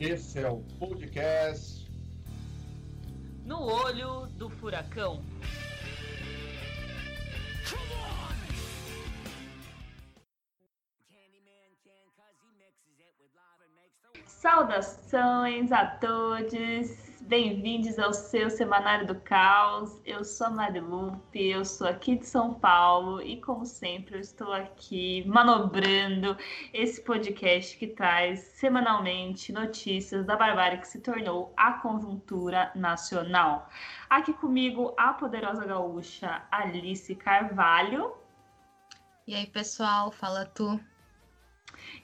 Esse é o podcast No Olho do Furacão. Saudações a todos, bem-vindos ao seu Semanário do Caos. Eu sou a Marilupe, eu sou aqui de São Paulo e, como sempre, eu estou aqui manobrando esse podcast que traz semanalmente notícias da barbárie que se tornou a conjuntura nacional. Aqui comigo, a poderosa gaúcha Alice Carvalho. E aí, pessoal, fala tu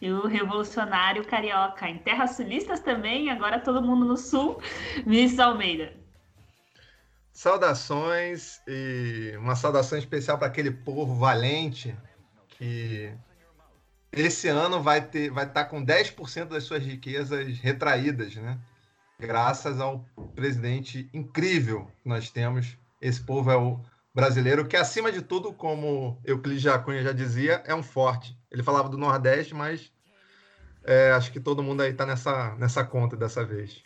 e o revolucionário carioca. Em terras sulistas também, agora todo mundo no sul, Miss Almeida. Saudações e uma saudação especial para aquele povo valente que esse ano vai ter vai estar tá com 10% das suas riquezas retraídas, né? Graças ao presidente incrível que nós temos. Esse povo é o brasileiro que acima de tudo, como Euclides Jacunha já dizia, é um forte. Ele falava do Nordeste, mas é, acho que todo mundo aí está nessa, nessa conta dessa vez.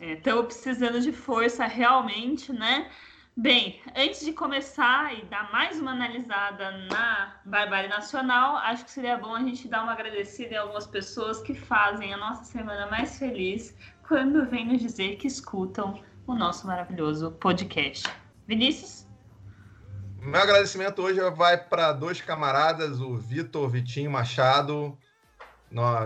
Estamos é, precisando de força realmente, né? Bem, antes de começar e dar mais uma analisada na Barbárie Nacional, acho que seria bom a gente dar uma agradecida em algumas pessoas que fazem a nossa semana mais feliz quando vêm nos dizer que escutam o nosso maravilhoso podcast. Vinícius? Meu agradecimento hoje vai para dois camaradas, o Vitor Vitinho Machado,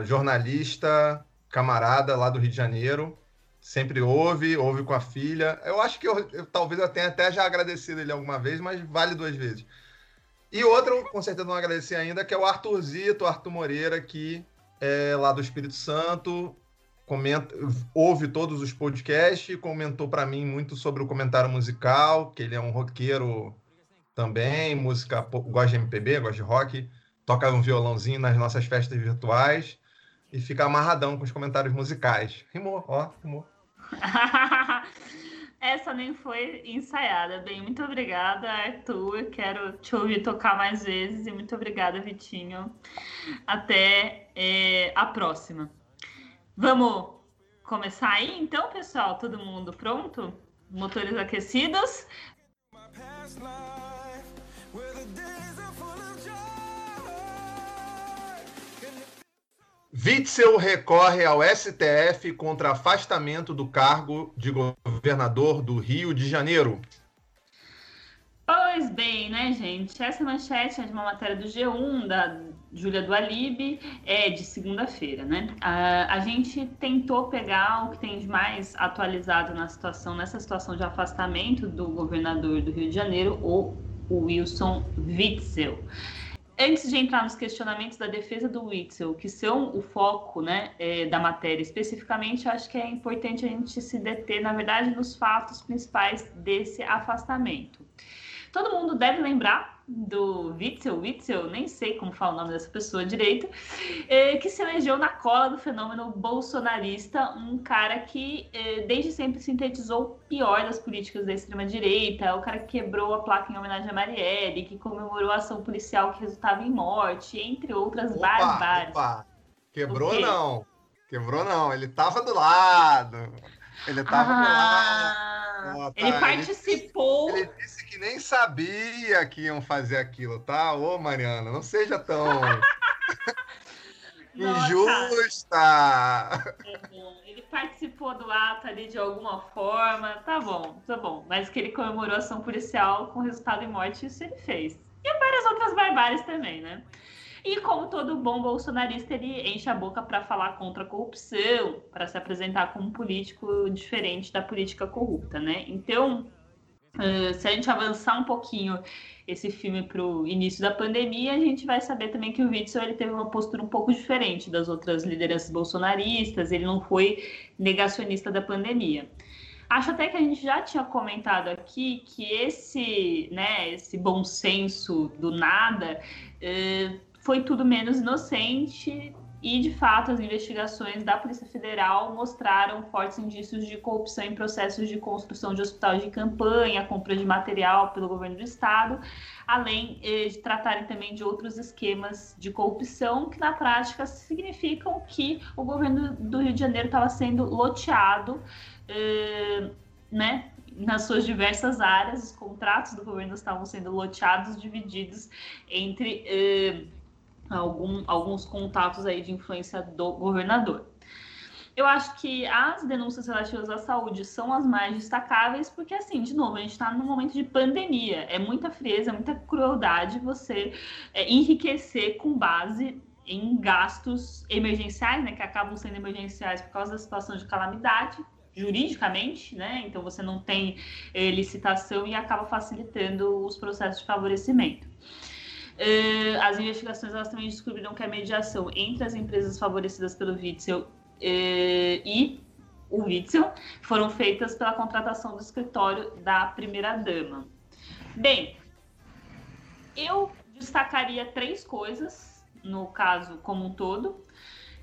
jornalista, camarada lá do Rio de Janeiro. Sempre ouve, ouve com a filha. Eu acho que eu, eu, talvez eu tenha até já agradecido ele alguma vez, mas vale duas vezes. E outro, com certeza não agradeci ainda, que é o Arthurzito, Arthur Moreira, que é lá do Espírito Santo, comenta, ouve todos os podcasts, comentou para mim muito sobre o comentário musical, que ele é um roqueiro também, música, gosta de MPB, gosta de rock, toca um violãozinho nas nossas festas virtuais e fica amarradão com os comentários musicais. Rimou, ó, rimou. Essa nem foi ensaiada. Bem, muito obrigada, Arthur. Quero te ouvir tocar mais vezes e muito obrigada, Vitinho. Até é, a próxima. Vamos começar aí, então, pessoal? Todo mundo pronto? Motores aquecidos? Witzel recorre ao STF contra afastamento do cargo de governador do Rio de Janeiro. Pois bem, né, gente? Essa manchete é de uma matéria do G1, da Júlia do é de segunda-feira, né? A, a gente tentou pegar o que tem de mais atualizado na situação, nessa situação de afastamento do governador do Rio de Janeiro, o Wilson Witzel antes de entrar nos questionamentos da defesa do Witzel, que são o foco né, é, da matéria especificamente, acho que é importante a gente se deter, na verdade, nos fatos principais desse afastamento. Todo mundo deve lembrar do Witzel, Witzel, nem sei como fala o nome dessa pessoa direito, é, que se elegeu na cola do fenômeno bolsonarista, um cara que é, desde sempre sintetizou o pior das políticas da extrema-direita, o cara que quebrou a placa em homenagem a Marielle, que comemorou a ação policial que resultava em morte, entre outras opa. Opa. Quebrou não, quebrou não, ele tava do lado. Ele tava ah, do lado. Ah, tá. Ele participou. Ele, ele disse que nem sabia que iam fazer aquilo, tá? Ô, Mariana, não seja tão injusta. Ele participou do ato ali de alguma forma, tá bom, tá bom. Mas que ele comemorou a ação policial com resultado em morte, isso ele fez. E várias outras barbáries também, né? E como todo bom bolsonarista, ele enche a boca para falar contra a corrupção, para se apresentar como um político diferente da política corrupta, né? Então, Uh, se a gente avançar um pouquinho esse filme para o início da pandemia, a gente vai saber também que o Witzel ele teve uma postura um pouco diferente das outras lideranças bolsonaristas, ele não foi negacionista da pandemia. Acho até que a gente já tinha comentado aqui que esse, né, esse bom senso do nada uh, foi tudo menos inocente e, de fato, as investigações da Polícia Federal mostraram fortes indícios de corrupção em processos de construção de hospitais de campanha, compra de material pelo governo do estado, além eh, de tratarem também de outros esquemas de corrupção que, na prática, significam que o governo do Rio de Janeiro estava sendo loteado, eh, né? nas suas diversas áreas, os contratos do governo estavam sendo loteados, divididos entre eh, algum, alguns contatos aí de influência do governador. Eu acho que as denúncias relativas à saúde são as mais destacáveis, porque, assim, de novo, a gente está num momento de pandemia. É muita frieza, é muita crueldade você é, enriquecer com base em gastos emergenciais, né, que acabam sendo emergenciais por causa da situação de calamidade, juridicamente, né? Então você não tem é, licitação e acaba facilitando os processos de favorecimento. Uh, as investigações elas também descobriram que a mediação entre as empresas favorecidas pelo Witzel uh, e o Witzel foram feitas pela contratação do escritório da primeira-dama. Bem, eu destacaria três coisas no caso como um todo.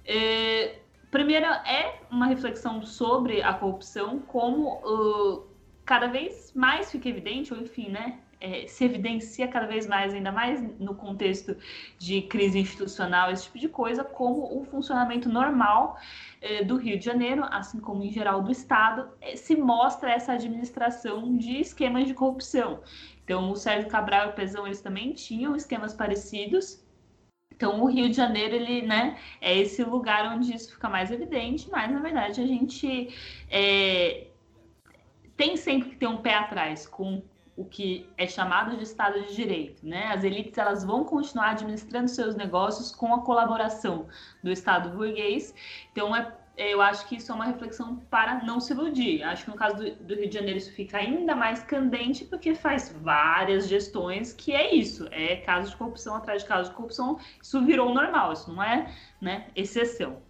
Uh, primeira é uma reflexão sobre a corrupção, como cada vez mais fica evidente, ou enfim, né, é, se evidencia cada vez mais, ainda mais no contexto de crise institucional, esse tipo de coisa, como o funcionamento normal é, do Rio de Janeiro, assim como em geral do Estado, é, se mostra essa administração de esquemas de corrupção. Então, o Sérgio Cabral e o Pezão, eles também tinham esquemas parecidos, então, o Rio de Janeiro, ele, né, é esse lugar onde isso fica mais evidente, mas, na verdade, a gente é, tem sempre que ter um pé atrás com o que é chamado de Estado de Direito. Né? As elites elas vão continuar administrando seus negócios com a colaboração do Estado burguês. Então, é, eu acho que isso é uma reflexão para não se iludir. Acho que no caso do, do, Rio de Janeiro isso fica ainda mais candente porque faz várias gestões que é isso, é caso de corrupção atrás de caso de corrupção, isso virou normal, isso não é né, exceção.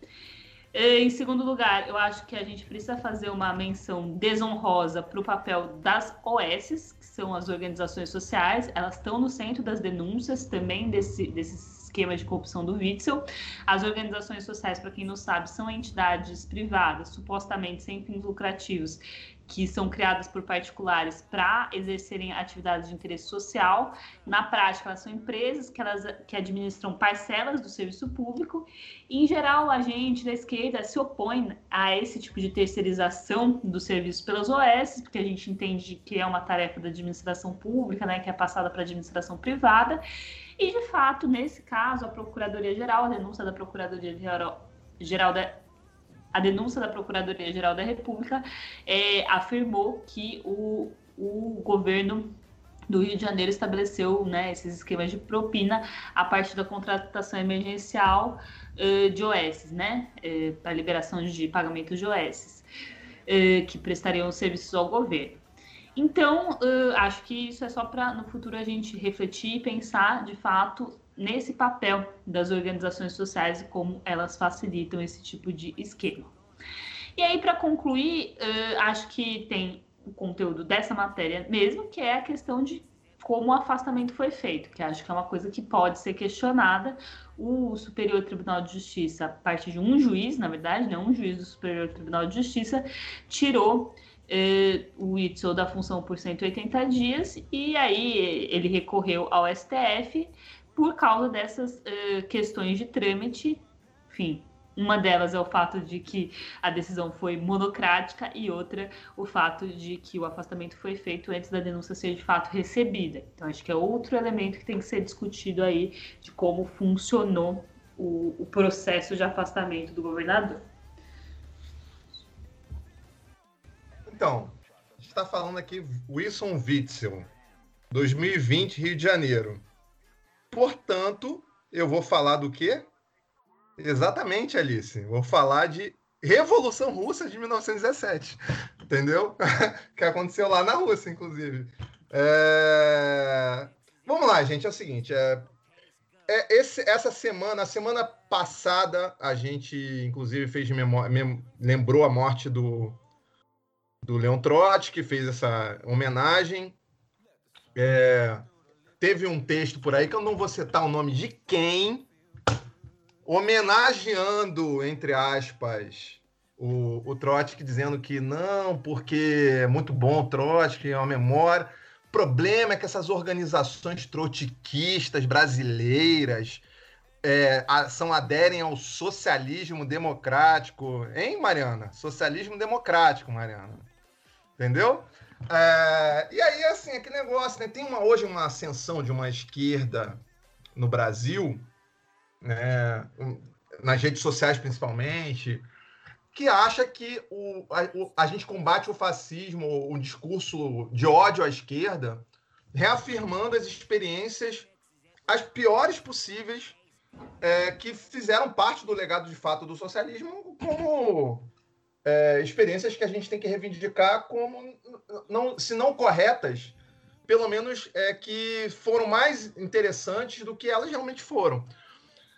Em segundo lugar, eu acho que a gente precisa fazer uma menção desonrosa para o papel das OS, são as organizações sociais, elas estão no centro das denúncias também desse, desses esquema de corrupção do Witzel. As organizações sociais, para quem não sabe, são entidades privadas, supostamente sem fins lucrativos, que são criadas por particulares para exercerem atividades de interesse social. Na prática, elas são empresas que, elas, que administram parcelas do serviço público. E, em geral, a gente da esquerda se opõe a esse tipo de terceirização do serviço pelas OS, porque a gente entende que é uma tarefa da administração pública, né, que é passada para a administração privada. E, de fato, nesse caso, a Procuradoria-Geral, a denúncia da Procuradoria-Geral da a denúncia da Procuradoria-Geral da República é, afirmou que o, o governo do Rio de Janeiro estabeleceu né, esses esquemas de propina a partir da contratação emergencial uh, de OS, né, uh, para liberação de pagamento de OS, uh, que prestariam serviços ao governo. Então, acho que isso é só para no futuro a gente refletir e pensar de fato nesse papel das organizações sociais e como elas facilitam esse tipo de esquema. E aí, para concluir, uh, acho que tem o conteúdo dessa matéria mesmo, que é a questão de como o afastamento foi feito, que acho que é uma coisa que pode ser questionada. O Superior Tribunal de Justiça, a partir de um juiz, na verdade, né, um juiz do Superior Tribunal de Justiça, tirou eh, o Itzel da função por 180 dias e aí ele recorreu ao STF por causa dessas eh, questões de trâmite. Enfim, uma delas é o fato de que a decisão foi monocrática e outra o fato de que o afastamento foi feito antes da denúncia ser de fato recebida. Então acho que é outro elemento que tem que ser discutido aí de como funcionou o, o processo de afastamento do governador. Então, a gente está falando aqui Wilson Witzel, 2020, Rio de Janeiro. Portanto, eu vou falar do quê? Exatamente, Alice. Vou falar de Revolução Russa de 1917. Entendeu? que aconteceu lá na Rússia, inclusive. É... Vamos lá, gente. É o seguinte. É... É esse, essa semana, a semana passada, a gente, inclusive, fez lembrou a morte do do Leon Trotti, que fez essa homenagem. É, teve um texto por aí que eu não vou citar o nome de quem, homenageando, entre aspas, o, o Trotsky, dizendo que não, porque é muito bom o Trotsky, é uma memória. O problema é que essas organizações trotskistas brasileiras é, a, são aderem ao socialismo democrático. Hein, Mariana? Socialismo democrático, Mariana. Entendeu? É, e aí, assim, aquele negócio, né? Tem uma, hoje uma ascensão de uma esquerda no Brasil, né? nas redes sociais principalmente, que acha que o, a, o, a gente combate o fascismo, o discurso de ódio à esquerda, reafirmando as experiências as piores possíveis é, que fizeram parte do legado de fato do socialismo como é, experiências que a gente tem que reivindicar como, não, se não corretas, pelo menos é, que foram mais interessantes do que elas realmente foram.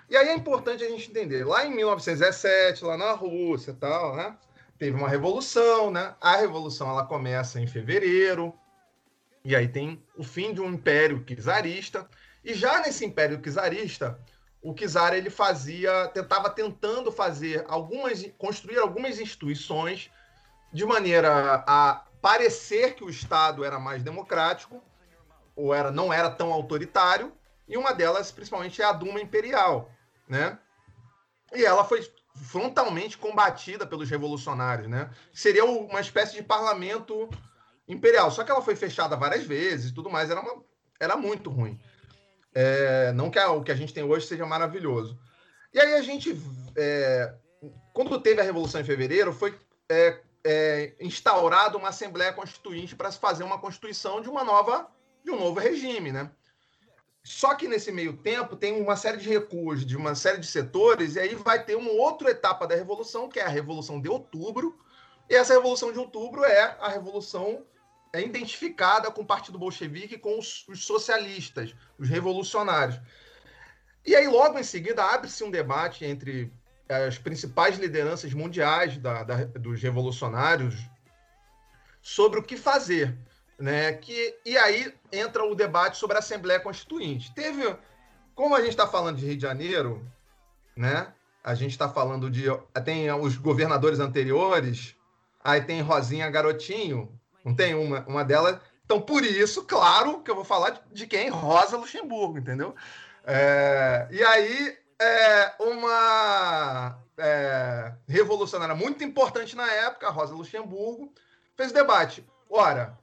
E aí é importante a gente entender, lá em 1917, lá na Rússia tal, né, teve uma revolução, né? A revolução ela começa em fevereiro, e aí tem o fim de um império czarista, e já nesse império czarista, o Kizar ele fazia, tentava tentando fazer algumas, construir algumas instituições de maneira a parecer que o Estado era mais democrático ou era não era tão autoritário e uma delas principalmente é a Duma Imperial, né? E ela foi frontalmente combatida pelos revolucionários, né? Seria uma espécie de parlamento imperial, só que ela foi fechada várias vezes, tudo mais, era uma, era muito ruim. É, não que a, o que a gente tem hoje seja maravilhoso. E aí a gente, é, quando teve a Revolução em Fevereiro, foi é, é instaurada uma Assembleia Constituinte para se fazer uma constituição de uma nova, de um novo regime, né? Só que nesse meio tempo tem uma série de recuos de uma série de setores, e aí vai ter uma outra etapa da Revolução, que é a Revolução de Outubro. E essa Revolução de Outubro é a Revolução é identificada com o Partido Bolchevique, com os, os socialistas, os revolucionários. E aí, logo em seguida, abre-se um debate entre eh, as principais lideranças mundiais da, da, dos revolucionários sobre o que fazer. Né? Que, e aí entra o debate sobre a Assembleia Constituinte. Teve, como a gente está falando de Rio de Janeiro, né? a gente está falando de. Tem os governadores anteriores, aí tem Rosinha Garotinho, não tem uma, uma delas. Então, por isso, claro, que eu vou falar de quem? Rosa Luxemburgo, entendeu? É, e aí, é, uma é, revolucionária muito importante na época, Rosa Luxemburgo, fez debate. Ora,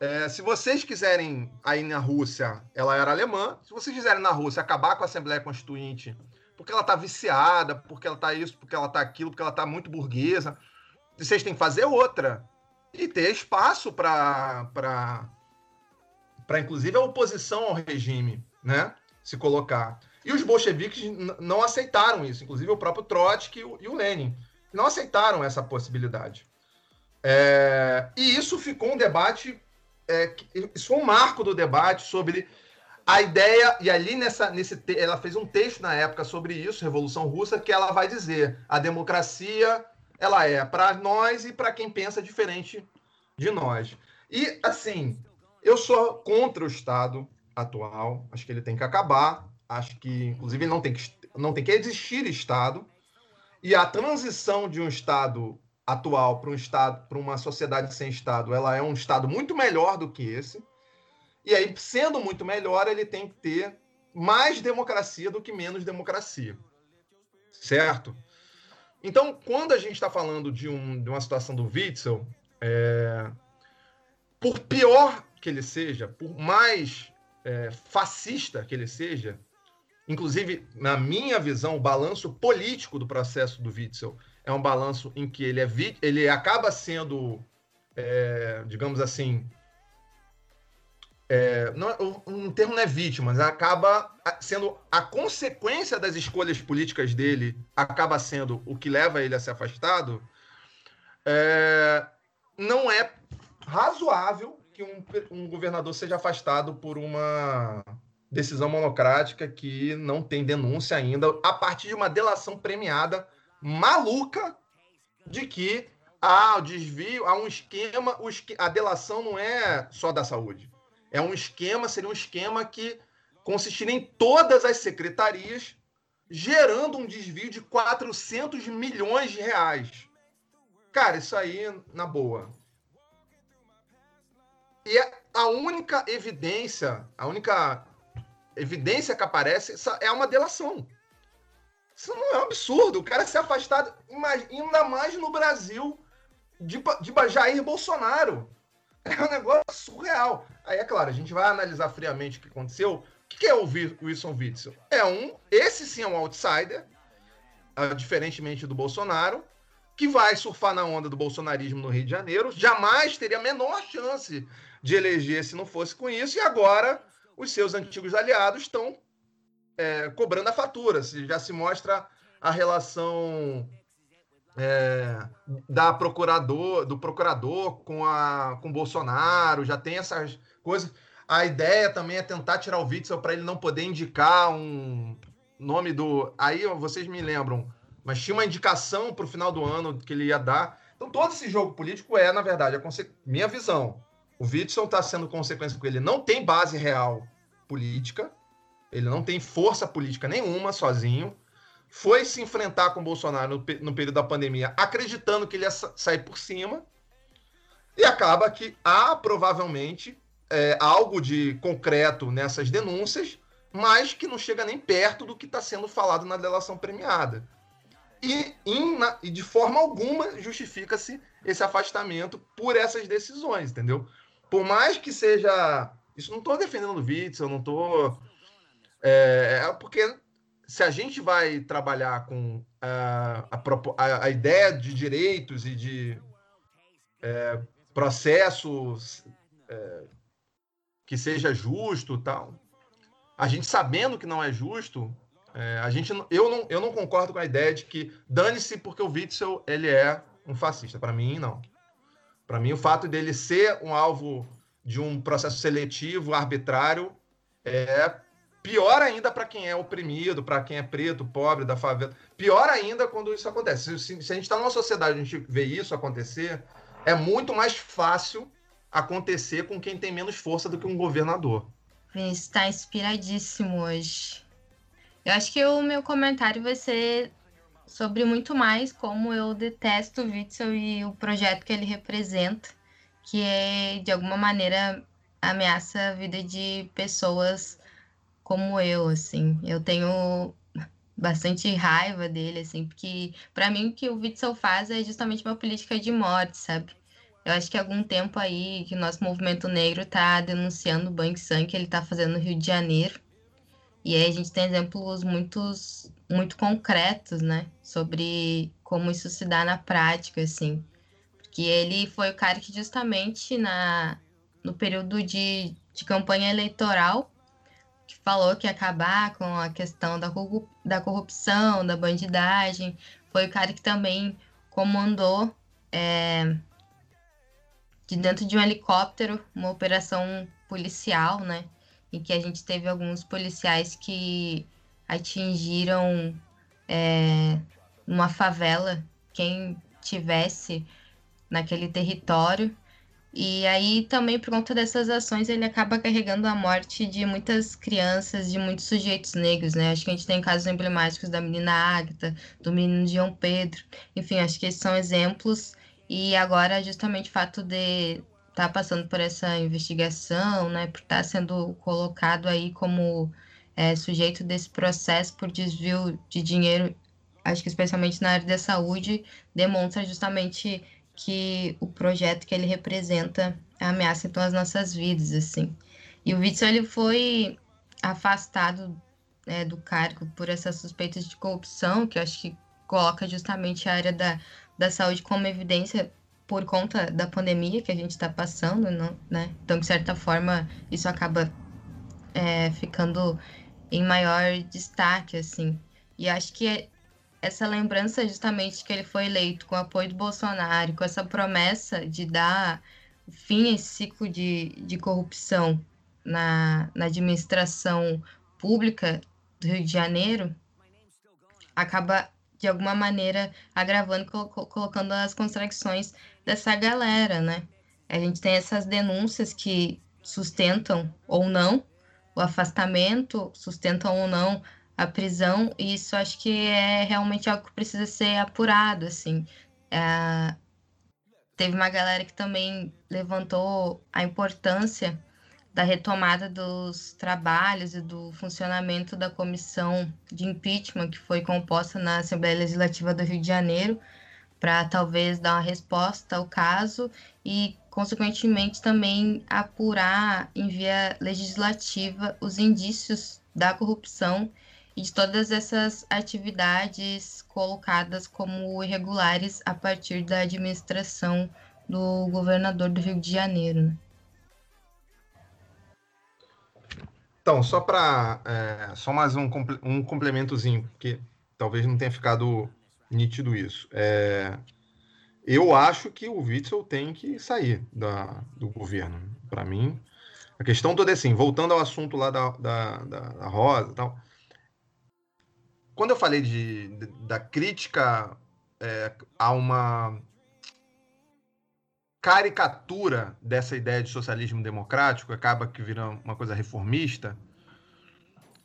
é, se vocês quiserem aí na Rússia, ela era alemã, se vocês quiserem na Rússia acabar com a Assembleia Constituinte, porque ela está viciada, porque ela está isso, porque ela está aquilo, porque ela está muito burguesa, vocês têm que fazer outra e ter espaço para, inclusive, a oposição ao regime né, se colocar. E os bolcheviques não aceitaram isso, inclusive o próprio Trotsky e o Lenin não aceitaram essa possibilidade. É, e isso ficou um debate, é, isso foi um marco do debate sobre a ideia, e ali nessa, nesse, ela fez um texto na época sobre isso, Revolução Russa, que ela vai dizer a democracia ela é para nós e para quem pensa diferente de nós. E, assim, eu sou contra o Estado atual, acho que ele tem que acabar, acho que, inclusive, não tem que, não tem que existir Estado, e a transição de um Estado atual para um Estado, para uma sociedade sem Estado, ela é um Estado muito melhor do que esse, e aí, sendo muito melhor, ele tem que ter mais democracia do que menos democracia. Certo? Então, quando a gente está falando de, um, de, uma situação do Witzel, é, por pior que ele seja, por mais é, fascista que ele seja, inclusive, na minha visão, o balanço político do processo do Witzel é um balanço em que ele, é, ele acaba sendo, é, digamos assim, é, não, um é, termo não é vítima, mas acaba sendo a consequência das escolhas políticas dele, acaba sendo o que leva ele a ser afastado, é, não é razoável que um, um governador seja afastado por uma decisão monocrática que não tem denúncia ainda, a partir de uma delação premiada maluca de que há o desvio, há um esquema, a delação não é só da saúde é um esquema, seria um esquema que consistiria em todas as secretarias gerando um desvio de 400 milhões de reais. Cara, isso aí, na boa. E a única evidência, a única evidência que aparece é uma delação. Isso não é um absurdo. O cara ser afastado, ainda mais no Brasil, de, de Jair Bolsonaro. É um negócio surreal. Aí, é claro, a gente vai analisar friamente o que aconteceu. O que é o Wilson Witzel? É um, esse sim é um outsider, uh, diferentemente do Bolsonaro, que vai surfar na onda do bolsonarismo no Rio de Janeiro. Jamais teria a menor chance de eleger se não fosse com isso. E agora os seus antigos aliados estão é, cobrando a fatura. Já se mostra a relação é, da procurador, do procurador com a com Bolsonaro, já tem essas coisas. A ideia também é tentar tirar o Witzel para ele não poder indicar um nome do. Aí vocês me lembram, mas tinha uma indicação para o final do ano que ele ia dar. Então todo esse jogo político é, na verdade, a conse... minha visão. O Witzel está sendo consequência porque ele não tem base real política, ele não tem força política nenhuma sozinho foi se enfrentar com o Bolsonaro no, no período da pandemia, acreditando que ele ia sair por cima, e acaba que há provavelmente é, algo de concreto nessas denúncias, mas que não chega nem perto do que está sendo falado na delação premiada. E, in, na, e de forma alguma justifica-se esse afastamento por essas decisões, entendeu? Por mais que seja. Isso não estou defendendo o Witzel, não estou. É, é porque se a gente vai trabalhar com a, a, a ideia de direitos e de é, processos é, que seja justo tal, a gente sabendo que não é justo, é, a gente, eu, não, eu não concordo com a ideia de que dane-se porque o Witzel ele é um fascista. Para mim, não. Para mim, o fato dele ser um alvo de um processo seletivo, arbitrário, é Pior ainda para quem é oprimido, para quem é preto, pobre, da favela. Pior ainda quando isso acontece. Se, se a gente está numa sociedade a gente vê isso acontecer, é muito mais fácil acontecer com quem tem menos força do que um governador. Está inspiradíssimo hoje. Eu acho que o meu comentário vai ser sobre muito mais como eu detesto o Witzel e o projeto que ele representa, que é, de alguma maneira, ameaça a vida de pessoas como eu, assim. Eu tenho bastante raiva dele, assim, porque para mim o que o Witzel faz é justamente uma política de morte, sabe? Eu acho que há algum tempo aí que o nosso movimento negro está denunciando o banho sangue que ele está fazendo no Rio de Janeiro. E aí a gente tem exemplos muitos, muito concretos, né? Sobre como isso se dá na prática, assim. Porque ele foi o cara que justamente na, no período de, de campanha eleitoral que falou que ia acabar com a questão da, da corrupção, da bandidagem. Foi o cara que também comandou é, de dentro de um helicóptero uma operação policial, né? Em que a gente teve alguns policiais que atingiram é, uma favela quem tivesse naquele território e aí também por conta dessas ações ele acaba carregando a morte de muitas crianças, de muitos sujeitos negros, né? Acho que a gente tem casos emblemáticos da menina Ágata, do menino João Pedro. Enfim, acho que esses são exemplos. E agora justamente o fato de estar tá passando por essa investigação, né, por estar tá sendo colocado aí como é, sujeito desse processo por desvio de dinheiro, acho que especialmente na área da saúde, demonstra justamente que o projeto que ele representa ameaça então as nossas vidas, assim. E o Witzel, ele foi afastado é, do cargo por essas suspeitas de corrupção, que acho que coloca justamente a área da, da saúde como evidência por conta da pandemia que a gente está passando, não, né? Então, de certa forma, isso acaba é, ficando em maior destaque, assim. E acho que é, essa lembrança justamente que ele foi eleito com o apoio do Bolsonaro, com essa promessa de dar fim a esse ciclo de, de corrupção na, na administração pública do Rio de Janeiro, acaba de alguma maneira agravando, colocando as contradições dessa galera, né? A gente tem essas denúncias que sustentam ou não o afastamento, sustentam ou não a prisão, e isso acho que é realmente algo que precisa ser apurado, assim. É, teve uma galera que também levantou a importância da retomada dos trabalhos e do funcionamento da comissão de impeachment que foi composta na Assembleia Legislativa do Rio de Janeiro para talvez dar uma resposta ao caso e consequentemente também apurar em via legislativa os indícios da corrupção e de todas essas atividades colocadas como irregulares a partir da administração do governador do Rio de Janeiro. Né? Então, só para é, só mais um, um complementozinho, porque talvez não tenha ficado nítido isso. É, eu acho que o Witzel tem que sair da, do governo. Para mim, a questão toda é assim, voltando ao assunto lá da, da, da, da Rosa e tal. Quando eu falei de, de da crítica é, a uma caricatura dessa ideia de socialismo democrático, acaba que vira uma coisa reformista,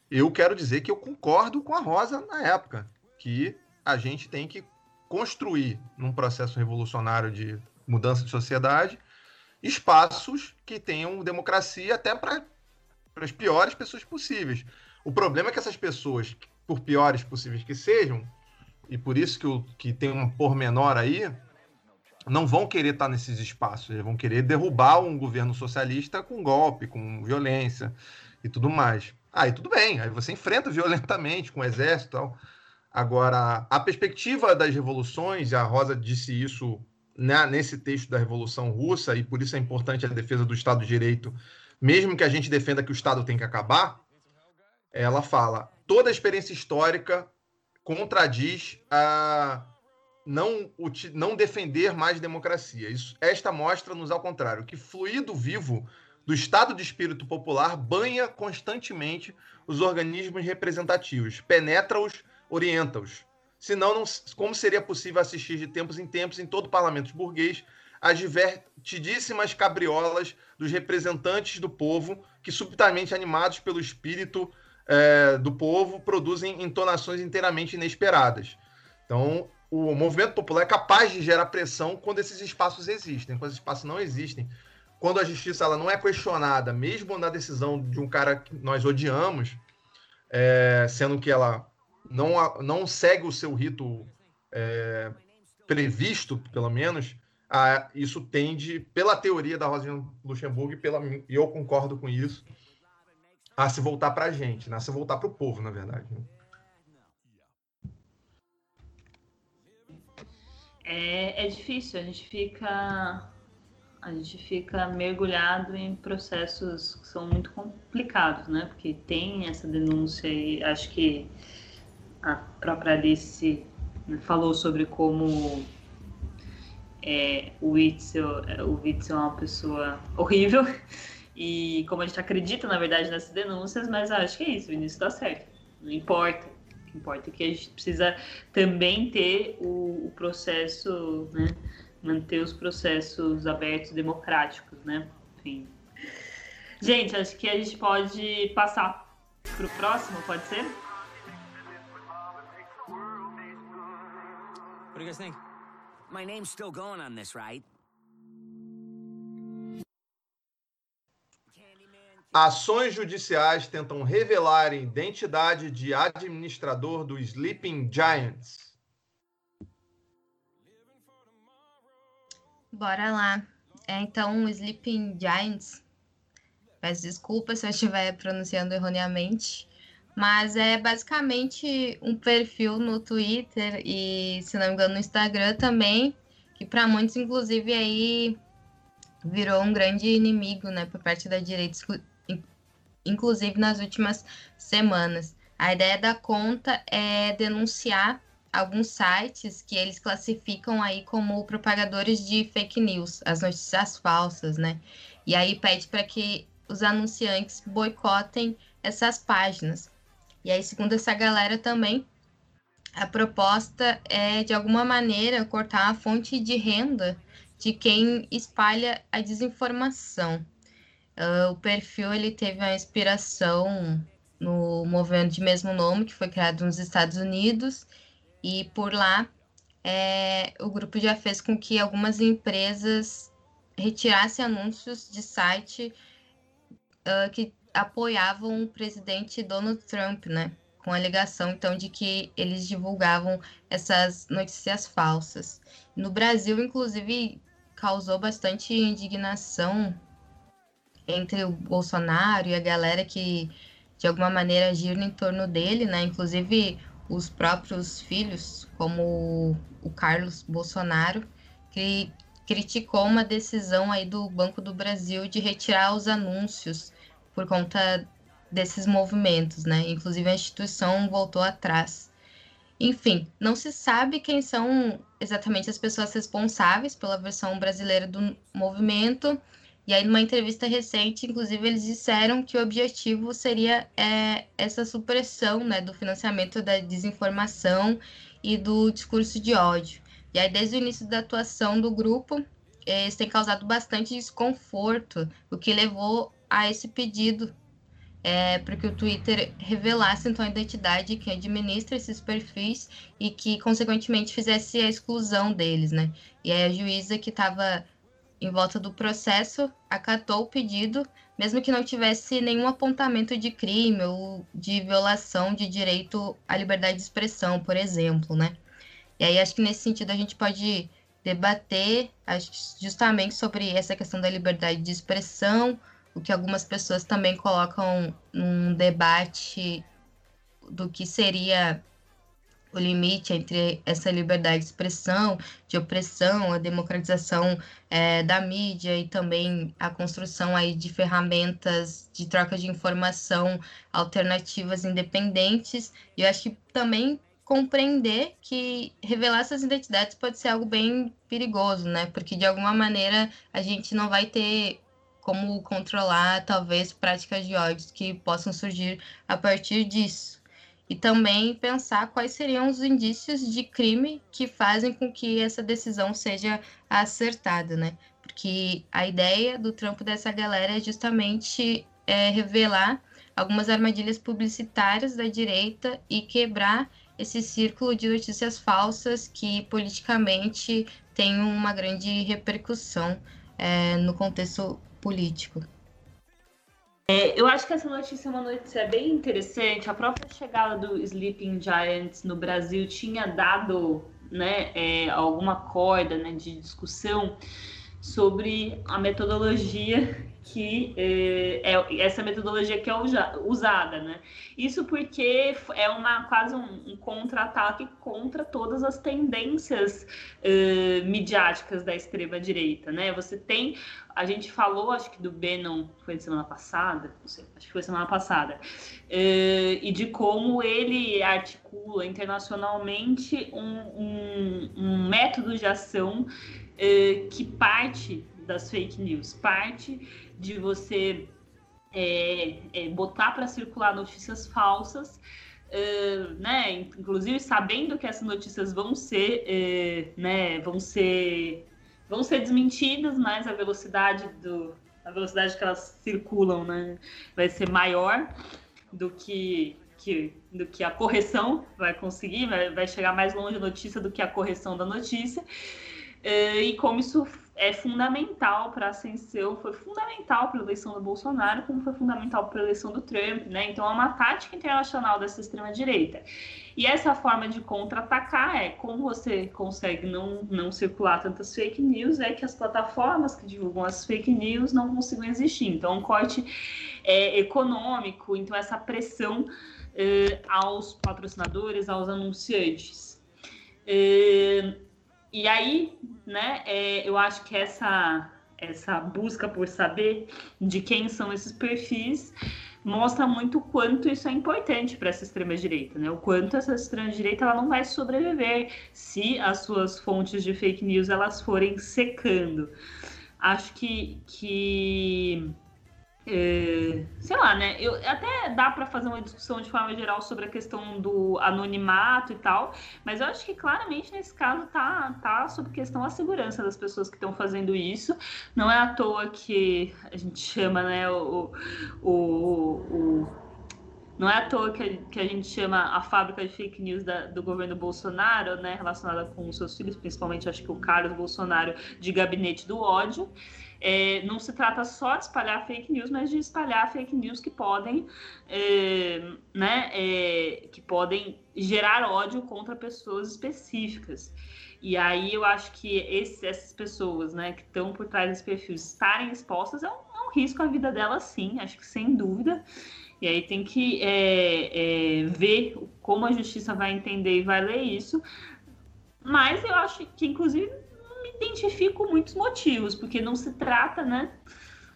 eu quero dizer que eu concordo com a Rosa na época, que a gente tem que construir, num processo revolucionário de mudança de sociedade, espaços que tenham democracia até para as piores pessoas possíveis. O problema é que essas pessoas, por piores possíveis que sejam, e por isso que, o, que tem um pormenor aí, não vão querer estar nesses espaços, eles vão querer derrubar um governo socialista com golpe, com violência e tudo mais. Aí tudo bem, aí você enfrenta violentamente com o exército e tal. Agora, a perspectiva das revoluções, e a Rosa disse isso né, nesse texto da Revolução Russa, e por isso é importante a defesa do Estado de Direito, mesmo que a gente defenda que o Estado tem que acabar, ela fala: toda a experiência histórica contradiz a não, não defender mais democracia. Isso, esta mostra-nos, ao contrário, que fluido vivo do estado de espírito popular banha constantemente os organismos representativos, penetra-os, orienta-os. Senão, não, como seria possível assistir de tempos em tempos em todo o parlamento burguês às divertidíssimas cabriolas dos representantes do povo que, subitamente animados pelo espírito é, do povo, produzem entonações inteiramente inesperadas. Então, o movimento popular é capaz de gerar pressão quando esses espaços existem. Quando esses espaços não existem, quando a justiça ela não é questionada, mesmo na decisão de um cara que nós odiamos, é, sendo que ela não, não segue o seu rito é, previsto, pelo menos, a, isso tende, pela teoria da Rosa Luxemburgo, e, pela, e eu concordo com isso, a se voltar para a gente, né? a se voltar para o povo, na verdade. Né? é, é difícil, a gente fica a gente fica mergulhado em processos que são muito complicados, né? Porque tem essa denúncia e acho que a própria Alice né, falou sobre como é, o Witzel, o Witzel é uma pessoa horrível e como a gente acredita, na verdade, nessas denúncias, mas acho que é isso, o Vinícius está certo. Não importa que importa, que a gente precisa também ter o, o processo, né? Manter os processos abertos, democráticos, né? Enfim. Gente, acho que a gente pode passar para o próximo, pode ser? What do you guys think? My name's still going on this, right? Ações judiciais tentam revelar a identidade de administrador do Sleeping Giants. Bora lá. É, então, o Sleeping Giants, peço desculpas se eu estiver pronunciando erroneamente, mas é basicamente um perfil no Twitter e, se não me engano, no Instagram também, que para muitos, inclusive, aí virou um grande inimigo, né, por parte da direita inclusive nas últimas semanas. A ideia da conta é denunciar alguns sites que eles classificam aí como propagadores de fake news, as notícias falsas, né? E aí pede para que os anunciantes boicotem essas páginas. E aí, segundo essa galera também, a proposta é de alguma maneira cortar a fonte de renda de quem espalha a desinformação. Uh, o perfil ele teve uma inspiração no movimento de mesmo nome, que foi criado nos Estados Unidos, e por lá é, o grupo já fez com que algumas empresas retirassem anúncios de site uh, que apoiavam o presidente Donald Trump, né? Com a alegação, então, de que eles divulgavam essas notícias falsas. No Brasil, inclusive, causou bastante indignação entre o Bolsonaro e a galera que, de alguma maneira, gira em torno dele, né? Inclusive, os próprios filhos, como o Carlos Bolsonaro, que criticou uma decisão aí do Banco do Brasil de retirar os anúncios por conta desses movimentos, né? Inclusive a instituição voltou atrás. Enfim, não se sabe quem são exatamente as pessoas responsáveis pela versão brasileira do movimento. E aí, numa entrevista recente, inclusive, eles disseram que o objetivo seria é, essa supressão né, do financiamento da desinformação e do discurso de ódio. E aí, desde o início da atuação do grupo, eles têm causado bastante desconforto, o que levou a esse pedido é, para que o Twitter revelasse então a identidade de quem administra esses perfis e que, consequentemente, fizesse a exclusão deles, né? E aí a juíza que estava em volta do processo acatou o pedido, mesmo que não tivesse nenhum apontamento de crime ou de violação de direito à liberdade de expressão, por exemplo, né? E aí acho que nesse sentido a gente pode debater justamente sobre essa questão da liberdade de expressão, o que algumas pessoas também colocam num debate do que seria o limite entre essa liberdade de expressão, de opressão, a democratização é, da mídia e também a construção aí de ferramentas de troca de informação alternativas independentes. E eu acho que também compreender que revelar essas identidades pode ser algo bem perigoso, né? Porque de alguma maneira a gente não vai ter como controlar talvez práticas de ódio que possam surgir a partir disso. E também pensar quais seriam os indícios de crime que fazem com que essa decisão seja acertada, né? Porque a ideia do trampo dessa galera é justamente é, revelar algumas armadilhas publicitárias da direita e quebrar esse círculo de notícias falsas que politicamente tem uma grande repercussão é, no contexto político. É, eu acho que essa notícia é uma notícia bem interessante. A própria chegada do Sleeping Giants no Brasil tinha dado né, é, alguma corda né, de discussão sobre a metodologia que é, é, essa metodologia que é usada, né? Isso porque é uma quase um, um contra-ataque contra todas as tendências uh, midiáticas da extrema direita, né? Você tem, a gente falou, acho que do Bannon foi semana passada, não sei, acho que foi semana passada, uh, e de como ele articula internacionalmente um, um, um método de ação uh, que parte das fake news, parte de você é, é, botar para circular notícias falsas, uh, né? Inclusive sabendo que essas notícias vão ser, uh, né? Vão ser, vão ser desmentidas, mas a velocidade do, a velocidade que elas circulam, né? Vai ser maior do que que, do que a correção vai conseguir, vai, vai chegar mais longe a notícia do que a correção da notícia. Uh, e como isso é fundamental para a ascensão, foi fundamental para a eleição do Bolsonaro, como foi fundamental para a eleição do Trump, né? Então é uma tática internacional dessa extrema-direita. E essa forma de contra-atacar é como você consegue não, não circular tantas fake news, é que as plataformas que divulgam as fake news não consigam existir. Então, um corte é, econômico, então essa pressão é, aos patrocinadores, aos anunciantes. É, e aí, né, é, eu acho que essa, essa busca por saber de quem são esses perfis mostra muito o quanto isso é importante para essa extrema-direita, né? O quanto essa extrema-direita ela não vai sobreviver se as suas fontes de fake news elas forem secando. Acho que, que é, sei lá, né? Eu, até dá para fazer uma discussão de forma geral sobre a questão do anonimato e tal, mas eu acho que claramente nesse caso tá, tá sob questão a segurança das pessoas que estão fazendo isso. Não é à toa que a gente chama, né, o, o, o Não é à toa que que a gente chama a fábrica de fake news da, do governo Bolsonaro, né, relacionada com os seus filhos, principalmente acho que o Carlos Bolsonaro, de gabinete do ódio. É, não se trata só de espalhar fake news, mas de espalhar fake news que podem, é, né, é, que podem gerar ódio contra pessoas específicas. E aí eu acho que essas pessoas, né, que estão por trás desse perfil estarem expostas é um, é um risco à vida delas, sim, acho que sem dúvida. E aí tem que é, é, ver como a justiça vai entender e vai ler isso. Mas eu acho que, inclusive, me identifico muitos motivos, porque não se trata, né?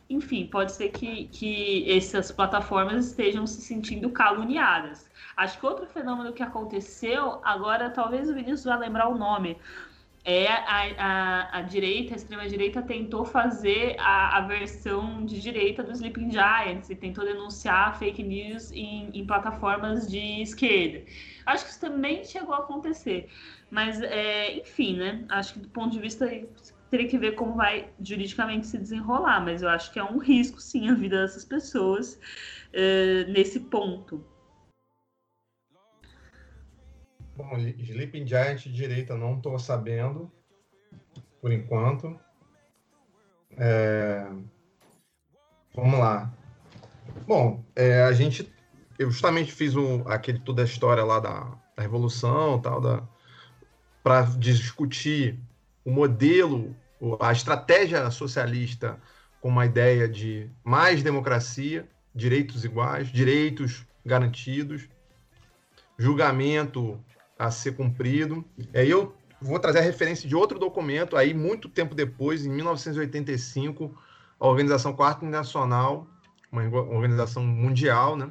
Enfim, pode ser que, que essas plataformas estejam se sentindo caluniadas. Acho que outro fenômeno que aconteceu, agora talvez o Vinícius vá lembrar o nome, é a, a, a direita, a extrema-direita tentou fazer a, a, versão de direita dos Sleeping Giants e tentou denunciar fake news em, em, plataformas de esquerda. Acho que isso também chegou a acontecer. Mas, é, enfim, né? Acho que do ponto de vista teria que ver como vai juridicamente se desenrolar, mas eu acho que é um risco, sim, a vida dessas pessoas é, nesse ponto. Bom, Sleeping Giant direita não estou sabendo, por enquanto. É... Vamos lá. Bom, é, a gente. Eu justamente fiz um, aquele toda a história lá da, da Revolução tal, da, para discutir o modelo, a estratégia socialista com uma ideia de mais democracia, direitos iguais, direitos garantidos, julgamento a ser cumprido. Aí eu vou trazer a referência de outro documento, aí muito tempo depois, em 1985, a Organização Quarto Nacional, uma organização mundial, né?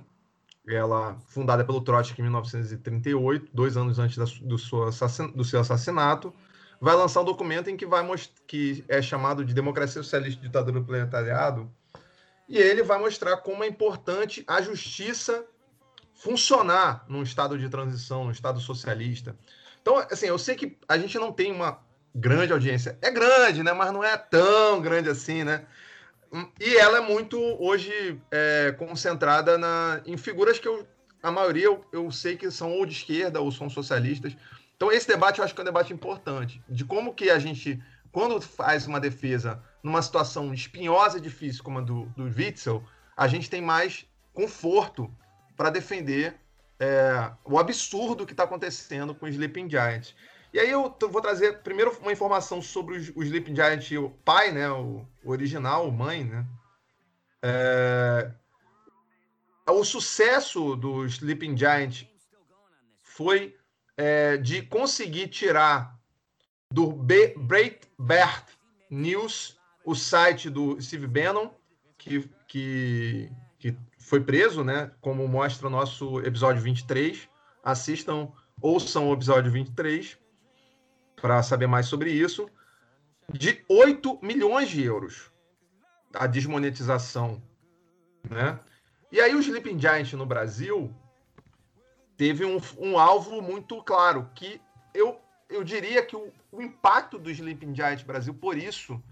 Ela fundada pelo Trotsky em 1938, dois anos antes da, do, seu do seu assassinato, vai lançar um documento em que vai que é chamado de Democracia Socialista e Ditadura do e ele vai mostrar como é importante a justiça funcionar num estado de transição, num estado socialista. Então, assim, eu sei que a gente não tem uma grande audiência. É grande, né? Mas não é tão grande assim, né? E ela é muito, hoje, é, concentrada na, em figuras que eu, a maioria eu, eu sei que são ou de esquerda ou são socialistas. Então, esse debate eu acho que é um debate importante. De como que a gente, quando faz uma defesa numa situação espinhosa e difícil como a do, do Witzel, a gente tem mais conforto para defender é, o absurdo que está acontecendo com o Sleeping Giant. E aí eu vou trazer primeiro uma informação sobre o Sleeping Giant, o pai, né, o, o original, o mãe, né? É, o sucesso do Sleeping Giant foi é, de conseguir tirar do Breitbart News o site do Steve Bannon, que, que, que foi preso, né? Como mostra o nosso episódio 23. Assistam, ouçam o episódio 23 para saber mais sobre isso. De 8 milhões de euros a desmonetização, né? E aí o Sleeping Giant no Brasil teve um, um alvo muito claro, que eu, eu diria que o, o impacto do Sleeping Giant Brasil, por isso,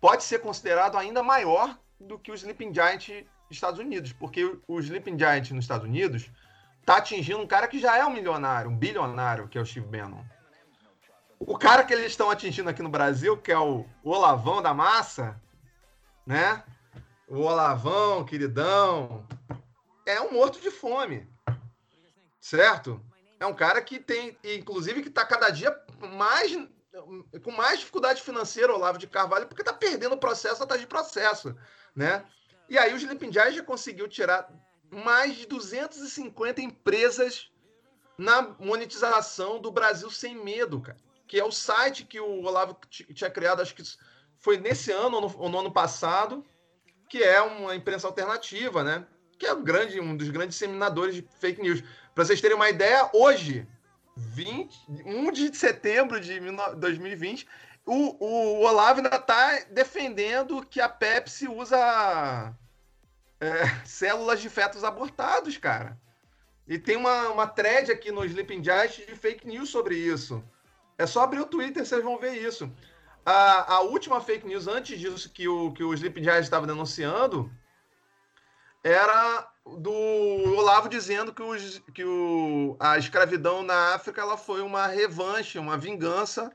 pode ser considerado ainda maior do que o Sleeping Giant Estados Unidos, porque o Sleeping Giant nos Estados Unidos tá atingindo um cara que já é um milionário, um bilionário, que é o Steve Bannon. O cara que eles estão atingindo aqui no Brasil, que é o Olavão da Massa, né? O Olavão, queridão, é um morto de fome, certo? É um cara que tem, inclusive, que está cada dia mais com mais dificuldade financeira, Olavo de Carvalho, porque está perdendo o processo atrás de processo, né? E aí o Sleeping já conseguiu tirar mais de 250 empresas na monetização do Brasil Sem Medo, cara. Que é o site que o Olavo tinha criado, acho que foi nesse ano ou no, ano passado, que é uma imprensa alternativa, né? Que é um, grande, um dos grandes disseminadores de fake news. Para vocês terem uma ideia, hoje, 20, 1 de setembro de 2020, o, o Olavo ainda está defendendo que a Pepsi usa é, células de fetos abortados, cara. E tem uma, uma thread aqui no Sleeping Giant de fake news sobre isso. É só abrir o Twitter, vocês vão ver isso. A, a última fake news antes disso que o, que o Sleeping Giant estava denunciando, era do Olavo dizendo que, os, que o, a escravidão na África ela foi uma revanche, uma vingança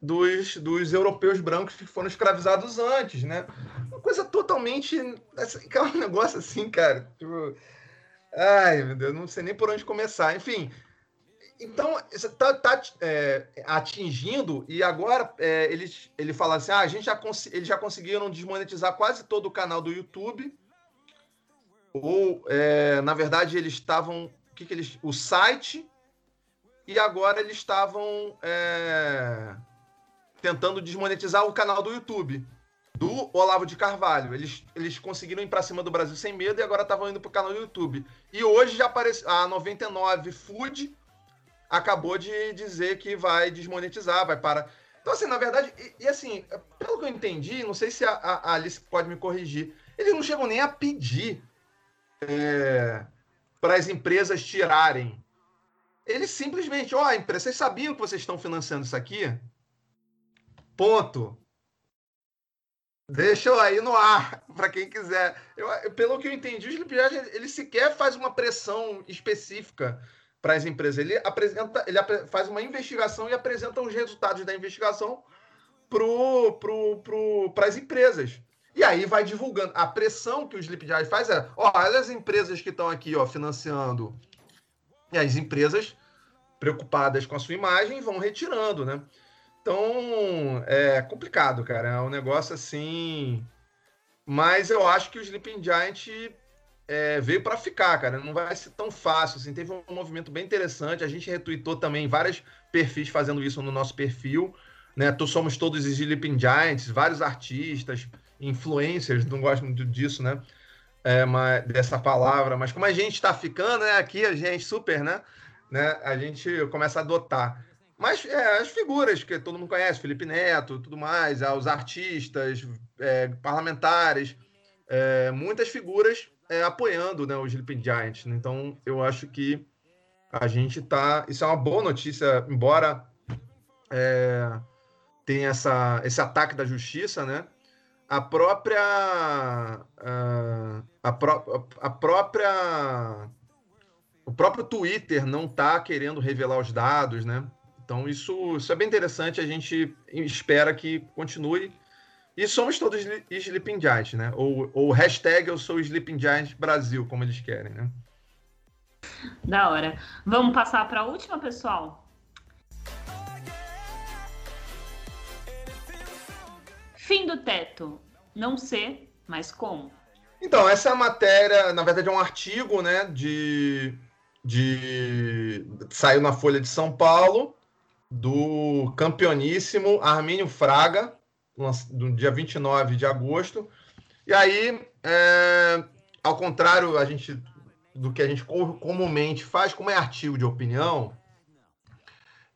dos, dos europeus brancos que foram escravizados antes, né? Uma coisa totalmente. É um negócio assim, cara. Tipo, ai, meu Deus, não sei nem por onde começar. Enfim. Então, está tá, é, atingindo, e agora é, ele, ele fala assim: ah, a gente já, eles já conseguiram desmonetizar quase todo o canal do YouTube. Ou, é, na verdade, eles estavam. O que, que eles. O site. E agora eles estavam é, tentando desmonetizar o canal do YouTube do Olavo de Carvalho. Eles, eles conseguiram ir para cima do Brasil sem medo e agora estavam indo para o canal do YouTube. E hoje já apareceu a 99 Food acabou de dizer que vai desmonetizar, vai parar. Então, assim, na verdade, e, e assim, pelo que eu entendi, não sei se a, a, Alice pode me corrigir, eles não chegam nem a pedir é, para as empresas tirarem. Eles simplesmente, ó, oh, empresa, vocês sabiam que vocês estão financiando isso aqui? Ponto. Deixa eu aí no ar, para quem quiser. Eu, pelo que eu entendi, o Slipknot, ele sequer faz uma pressão específica para as empresas. Ele apresenta, ele faz uma investigação e apresenta os resultados da investigação para pro, pro, as empresas. E aí vai divulgando. A pressão que o Slipknot faz é: ó, olha as empresas que estão aqui ó, financiando. E as empresas, preocupadas com a sua imagem, vão retirando, né? Então, é complicado, cara. É um negócio assim. Mas eu acho que o Sleeping Giant é, veio para ficar, cara. Não vai ser tão fácil. Assim. Teve um movimento bem interessante. A gente retweetou também vários perfis fazendo isso no nosso perfil. Né? Somos todos Sleeping Giants, vários artistas, influencers, não gosto muito disso, né? É, mas, dessa palavra. Mas como a gente está ficando, né? Aqui a gente super, né? né? A gente começa a adotar. Mas é, as figuras que todo mundo conhece, Felipe Neto, tudo mais, os artistas, é, parlamentares, é, muitas figuras é, apoiando né, o Sleeping Giant. Né? Então, eu acho que a gente tá. Isso é uma boa notícia, embora é, tenha essa, esse ataque da justiça, né? A própria. A, a, a própria. O próprio Twitter não está querendo revelar os dados, né? Então, isso, isso é bem interessante. A gente espera que continue. E somos todos Sleeping Giants, né? Ou, ou hashtag eu sou Sleeping Giants Brasil, como eles querem, né? Da hora. Vamos passar para a última, pessoal? Fim do teto. Não sei, mas como? Então, essa é a matéria, na verdade é um artigo, né, de, de... saiu na Folha de São Paulo, do campeoníssimo Armínio Fraga, no dia 29 de agosto. E aí, é, ao contrário a gente, do que a gente comumente faz, como é artigo de opinião,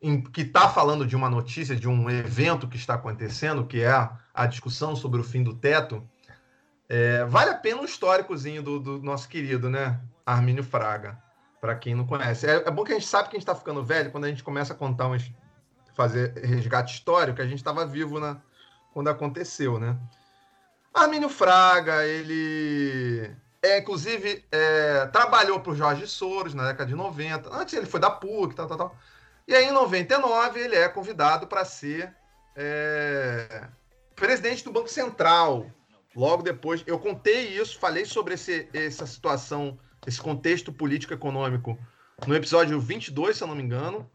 em, que está falando de uma notícia, de um evento que está acontecendo, que é a discussão sobre o fim do teto, é, vale a pena um históricozinho do, do nosso querido, né? Armínio Fraga, para quem não conhece. É, é, bom que a gente sabe que a gente está ficando velho quando a gente começa a contar umas, fazer resgate histórico, a gente estava vivo na, quando aconteceu, né? Armínio Fraga, ele é, inclusive é, trabalhou para o Jorge Soros na década de 90. Antes ele foi da PUC, tal, tal, tal. E aí, em 99, ele é convidado para ser é, presidente do Banco Central. Logo depois, eu contei isso, falei sobre esse, essa situação, esse contexto político-econômico no episódio 22, se eu não me engano.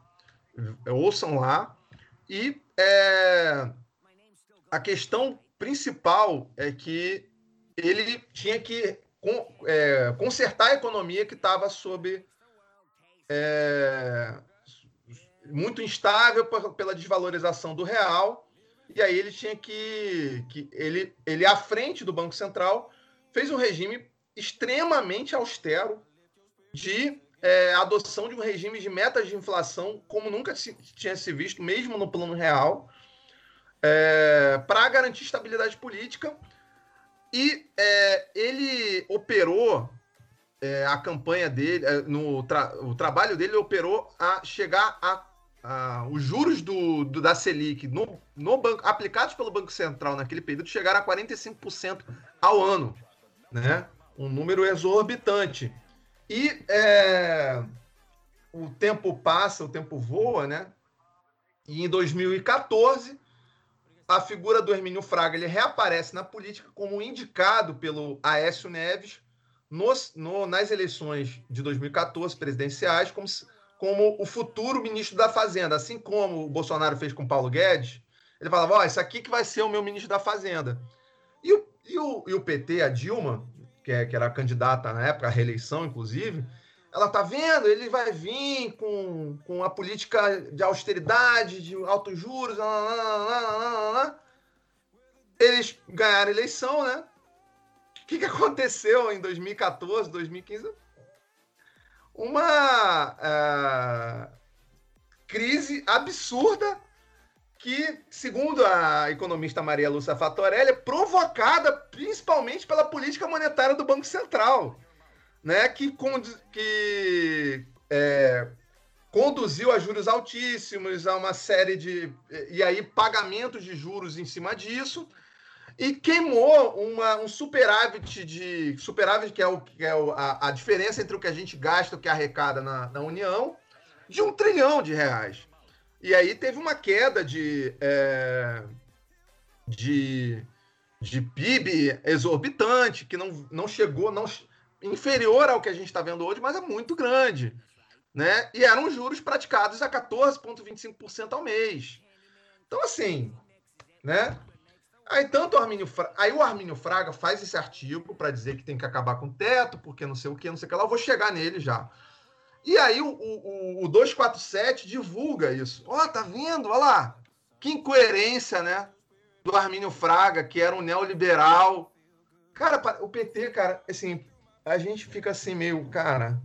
Ouçam lá. E é, a questão principal é que ele tinha que é, consertar a economia que estava sob é, muito instável pela desvalorização do real. E aí ele tinha que, que ele ele à frente do Banco Central fez um regime extremamente austero de é, adoção de um regime de metas de inflação como nunca se, tinha se visto, mesmo no plano real, é, para garantir estabilidade política. E é, ele operou é, a campanha dele, é, no tra o trabalho dele operou a chegar a, a os juros do, do, da Selic no, no banco, aplicados pelo Banco Central naquele período chegaram a 45% ao ano, né? um número exorbitante. E é, o tempo passa, o tempo voa, né? E em 2014, a figura do Hermínio Fraga ele reaparece na política como indicado pelo Aécio Neves nos, no, nas eleições de 2014 presidenciais como, como o futuro ministro da Fazenda, assim como o Bolsonaro fez com Paulo Guedes. Ele falava: Ó, oh, isso aqui que vai ser o meu ministro da Fazenda. E o, e o, e o PT, a Dilma, que, é, que era candidata na época, à reeleição, inclusive, ela tá vendo, ele vai vir com, com a política de austeridade, de altos juros, eles ganharam eleição, né? O que, que aconteceu em 2014, 2015? Uma uh, crise absurda que, segundo a economista Maria Lúcia Fatorelli, é provocada principalmente pela política monetária do Banco Central né, que, que é, conduziu a juros altíssimos, a uma série de. e aí pagamentos de juros em cima disso, e queimou uma, um superávit de. superávit, que é, o, que é o, a, a diferença entre o que a gente gasta e o que arrecada na, na União, de um trilhão de reais. E aí teve uma queda de. É, de de PIB exorbitante, que não, não chegou, não, inferior ao que a gente está vendo hoje, mas é muito grande. Né? E eram juros praticados a 14,25% ao mês. Então, assim, né? Aí tanto o Armínio Fraga, aí o Armínio Fraga faz esse artigo para dizer que tem que acabar com o teto, porque não sei o que, não sei o que lá, eu vou chegar nele já. E aí o, o, o 247 divulga isso. Ó, oh, tá vendo? Olha lá. Que incoerência, né? Do Armínio Fraga, que era um neoliberal. Cara, o PT, cara, assim, a gente fica assim meio, cara.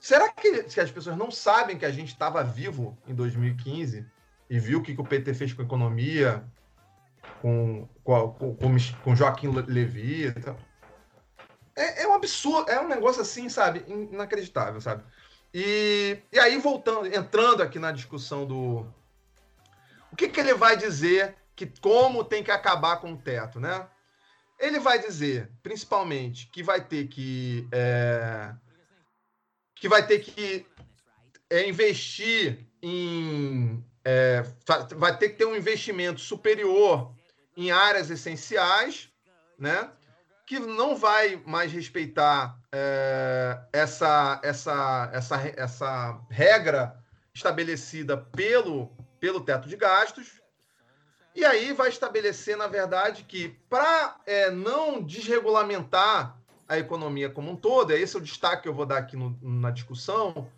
Será que, que as pessoas não sabem que a gente estava vivo em 2015 e viu o que, que o PT fez com a economia, com, com, com, com Joaquim Levy e tal? É, é, um absurdo, é um negócio assim, sabe? Inacreditável, sabe? E, e aí, voltando, entrando aqui na discussão do. O que, que ele vai dizer que como tem que acabar com o teto, né? Ele vai dizer, principalmente, que vai ter que é, que vai ter que é, investir em é, vai ter que ter um investimento superior em áreas essenciais, né? Que não vai mais respeitar é, essa, essa, essa, essa regra estabelecida pelo, pelo teto de gastos, e aí vai estabelecer, na verdade, que para é, não desregulamentar a economia como um todo, é esse o destaque que eu vou dar aqui no, na discussão,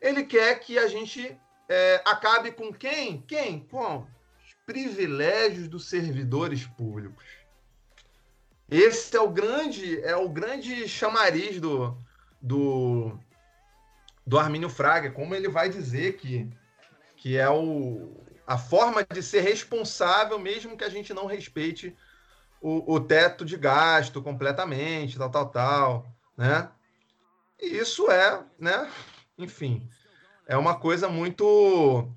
ele quer que a gente é, acabe com quem? Quem? Com os privilégios dos servidores públicos. Esse é o grande, é o grande chamariz do, do, do Armínio Fraga, como ele vai dizer que, que é o, a forma de ser responsável, mesmo que a gente não respeite o, o teto de gasto completamente, tal, tal, tal, né? E isso é, né? Enfim, é uma coisa muito.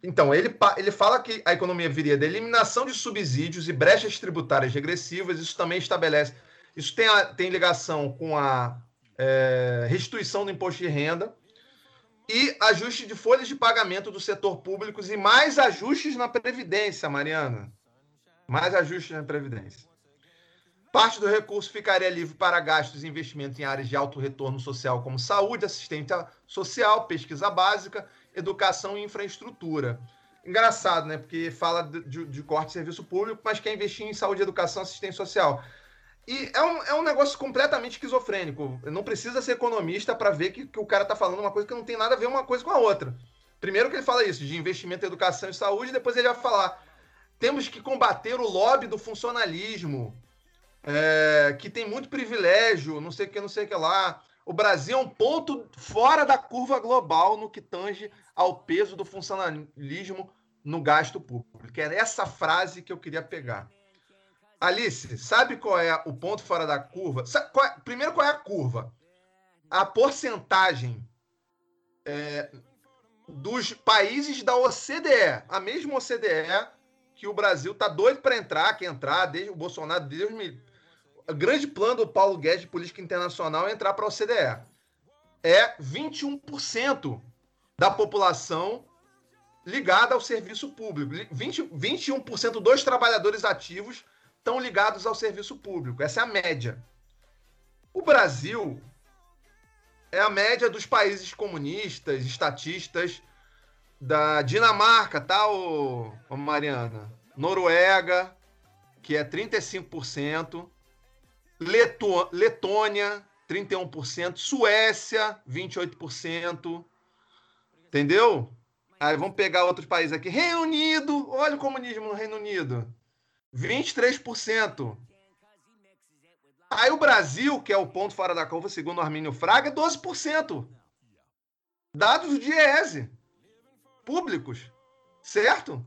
Então, ele, ele fala que a economia viria da eliminação de subsídios e brechas tributárias regressivas, isso também estabelece. Isso tem, a, tem ligação com a é, restituição do imposto de renda, e ajuste de folhas de pagamento do setor público e mais ajustes na Previdência, Mariana. Mais ajustes na Previdência. Parte do recurso ficaria livre para gastos e investimentos em áreas de alto retorno social, como saúde, assistência social, pesquisa básica, educação e infraestrutura. Engraçado, né? Porque fala de, de corte de serviço público, mas quer investir em saúde, educação, assistência social. E é um, é um negócio completamente esquizofrênico. Não precisa ser economista para ver que, que o cara está falando uma coisa que não tem nada a ver uma coisa com a outra. Primeiro que ele fala isso, de investimento em educação e saúde, depois ele vai falar temos que combater o lobby do funcionalismo, é, que tem muito privilégio, não sei o que, não sei o que lá. O Brasil é um ponto fora da curva global no que tange ao peso do funcionalismo no gasto público. É essa frase que eu queria pegar. Alice, sabe qual é o ponto fora da curva? Qual é, primeiro, qual é a curva? A porcentagem é, dos países da OCDE, a mesma OCDE que o Brasil tá doido para entrar, que entrar, desde o Bolsonaro, Deus me. o grande plano do Paulo Guedes de política internacional é entrar para a OCDE. É 21% da população ligada ao serviço público. 20, 21% dos trabalhadores ativos estão ligados ao serviço público. Essa é a média. O Brasil é a média dos países comunistas, estatistas da Dinamarca, tá, ô, ô Mariana? Noruega, que é 35%, Leto, Letônia, 31%, Suécia, 28%. Entendeu? Aí vamos pegar outros países aqui. Reino Unido, olha o comunismo no Reino Unido. 23%. Aí o Brasil, que é o ponto fora da curva, segundo o Armínio Fraga, é 12%. Dados do DIEESE. Públicos. Certo?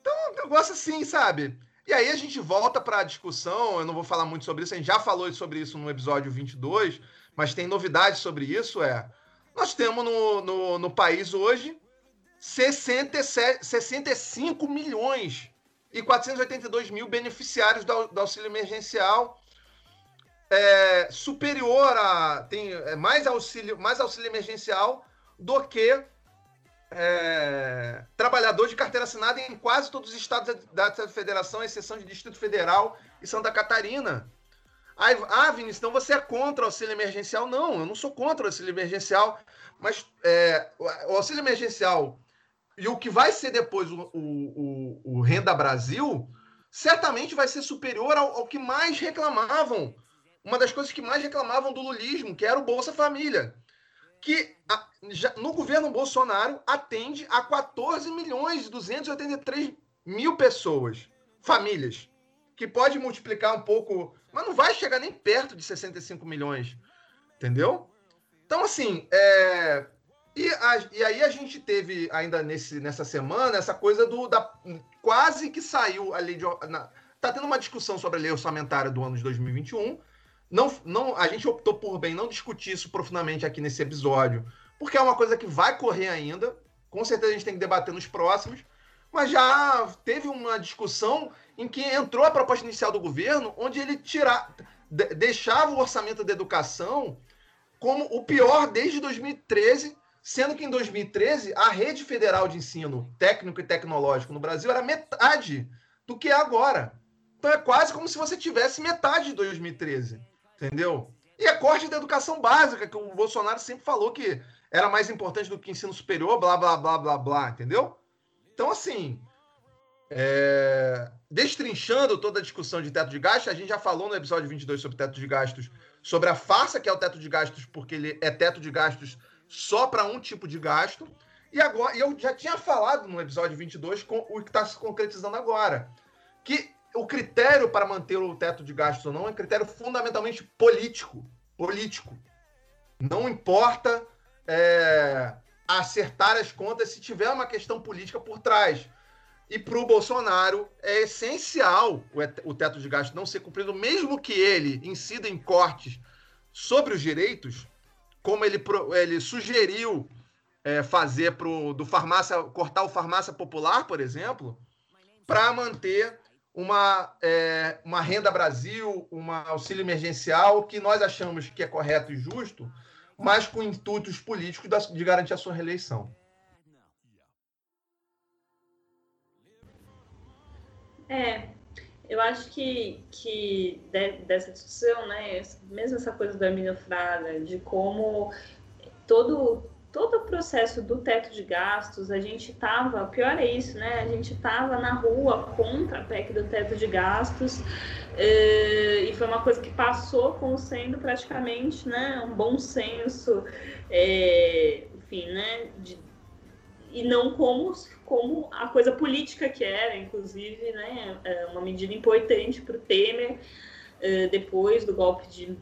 Então, é um negócio assim, sabe? E aí a gente volta para a discussão, eu não vou falar muito sobre isso, a gente já falou sobre isso no episódio 22, mas tem novidades sobre isso, é... Nós temos no, no, no país hoje 67, 65 milhões e 482 mil beneficiários do, do auxílio emergencial é, superior a tem é, mais auxílio mais auxílio emergencial do que é, trabalhador de carteira assinada em quase todos os estados da, da Federação, à exceção de Distrito Federal e Santa Catarina. Aí, ah, Vinícius, então você é contra o auxílio emergencial? Não, eu não sou contra o auxílio emergencial, mas é, o auxílio emergencial e o que vai ser depois o, o, o, o Renda Brasil certamente vai ser superior ao, ao, que mais reclamavam. Uma das coisas que mais reclamavam do lulismo, que era o Bolsa Família. Que a, já, no governo Bolsonaro atende a 14 milhões e 283 mil pessoas, famílias, que pode multiplicar um pouco, mas não vai chegar nem perto de 65 milhões. Entendeu? Então, assim, é, e, a, e aí a gente teve ainda nesse, nessa semana essa coisa do da quase que saiu a lei de na, tá tendo uma discussão sobre a lei orçamentária do ano de 2021. Não, não, a gente optou por bem não discutir isso profundamente aqui nesse episódio, porque é uma coisa que vai correr ainda. Com certeza a gente tem que debater nos próximos. Mas já teve uma discussão em que entrou a proposta inicial do governo, onde ele tirar, deixava o orçamento da educação como o pior desde 2013 sendo que em 2013 a rede federal de ensino técnico e tecnológico no Brasil era metade do que é agora. Então é quase como se você tivesse metade de 2013, entendeu? E é corte da educação básica, que o Bolsonaro sempre falou que era mais importante do que ensino superior, blá, blá, blá, blá, blá, entendeu? Então, assim, é... destrinchando toda a discussão de teto de gastos, a gente já falou no episódio 22 sobre teto de gastos, sobre a farsa que é o teto de gastos, porque ele é teto de gastos só para um tipo de gasto. E agora, eu já tinha falado no episódio 22 com o que está se concretizando agora, que o critério para manter o teto de gastos ou não é um critério fundamentalmente político. Político. Não importa é, acertar as contas se tiver uma questão política por trás. E para o Bolsonaro é essencial o teto de gastos não ser cumprido, mesmo que ele incida em cortes sobre os direitos, como ele, ele sugeriu é, fazer pro, do farmácia, cortar o farmácia popular, por exemplo, para manter uma, é, uma renda Brasil, um auxílio emergencial, que nós achamos que é correto e justo, mas com intuitos políticos de garantir a sua reeleição. É, eu acho que, que de, dessa discussão, né, mesmo essa coisa do Hermínio Fraga, de como todo, todo o processo do teto de gastos, a gente estava, pior é isso, né, a gente estava na rua contra a PEC do teto de gastos, eh, e foi uma coisa que passou como sendo praticamente, né, um bom senso, é, enfim, né, de, e não como, como a coisa política que era, inclusive, né, é uma medida importante para o Temer, é, depois do golpe de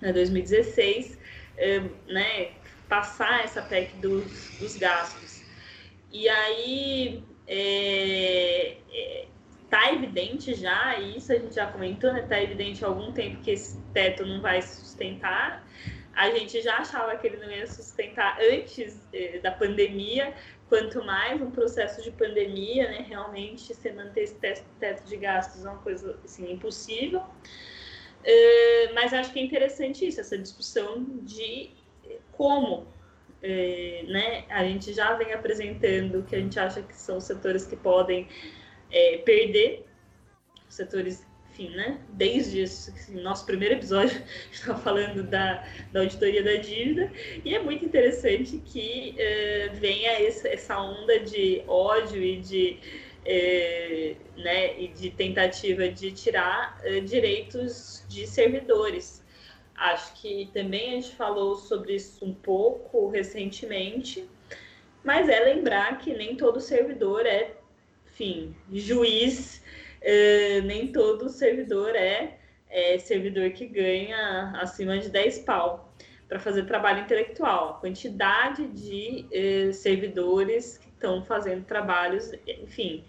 2016, é, né, passar essa PEC dos, dos gastos. E aí é, é, tá evidente já, e isso a gente já comentou, né? Tá evidente há algum tempo que esse teto não vai se sustentar a gente já achava que ele não ia sustentar antes eh, da pandemia, quanto mais um processo de pandemia, né, realmente você manter esse teto de gastos é uma coisa assim, impossível. Uh, mas acho que é interessante isso, essa discussão de como é, né, a gente já vem apresentando que a gente acha que são setores que podem é, perder, setores, enfim, né, desde assim, nosso primeiro episódio, estava falando da, da auditoria da dívida, e é muito interessante que é, venha esse, essa onda de ódio e de, é, né, e de tentativa de tirar é, direitos de servidores. Acho que também a gente falou sobre isso um pouco recentemente, mas é lembrar que nem todo servidor é, enfim, juiz, uh, nem todo servidor é, é, servidor que ganha acima de 10 pau para fazer trabalho intelectual. A quantidade de uh, servidores que estão fazendo trabalhos, enfim,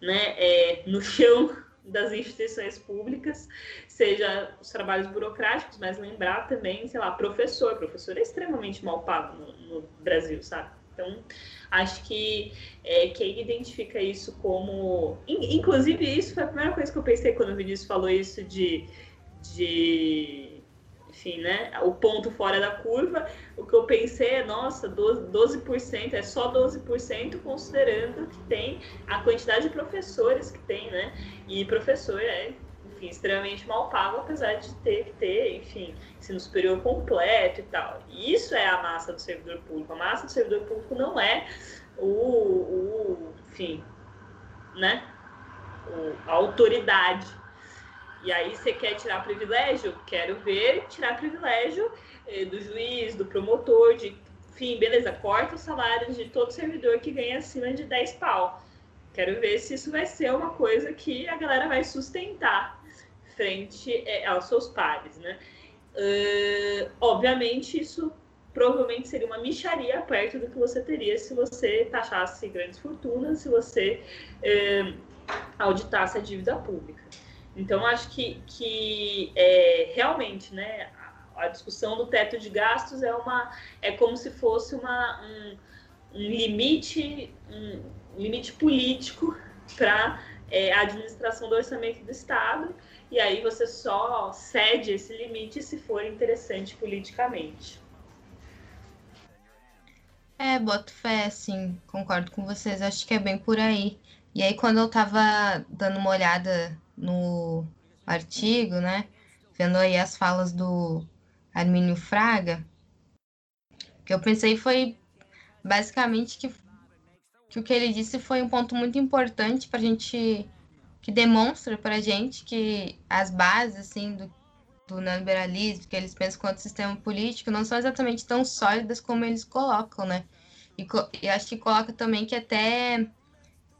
né, é, no chão das instituições públicas, seja os trabalhos burocráticos, mas lembrar também, sei lá, professor. Professor é extremamente mal pago no, no Brasil, sabe? Então, acho que é, quem identifica isso como. Inclusive, isso foi a primeira coisa que eu pensei quando o Vinícius falou isso de. de enfim, né? O ponto fora da curva. O que eu pensei é, nossa, 12%, 12% é só 12% considerando que tem a quantidade de professores que tem, né? E professor é, enfim, extremamente mal pago, apesar de ter que ter, enfim, ensino superior completo e tal. Isso é a massa do servidor público. A massa do servidor público não é o, o enfim, né? O, a autoridade e aí você quer tirar privilégio? Quero ver tirar privilégio eh, do juiz, do promotor, de enfim, beleza, corta o salário de todo servidor que ganha acima de 10 pau. Quero ver se isso vai ser uma coisa que a galera vai sustentar frente eh, aos seus pares, né? Uh, obviamente, isso provavelmente seria uma micharia perto do que você teria se você taxasse grandes fortunas, se você uh, auditasse a dívida pública. Então, acho que, que é, realmente, né, a discussão do teto de gastos é, uma, é como se fosse uma, um, um limite, um limite político para é, a administração do orçamento do Estado, e aí você só cede esse limite se for interessante politicamente. É, boto fé, sim, concordo com vocês, acho que é bem por aí. E aí, quando eu estava dando uma olhada no artigo, né? Vendo aí as falas do Armínio Fraga, que eu pensei foi basicamente que, que o que ele disse foi um ponto muito importante para a gente, que demonstra para gente que as bases, assim, do, do neoliberalismo, que eles pensam quanto sistema político, não são exatamente tão sólidas como eles colocam, né? E, e acho que coloca também que até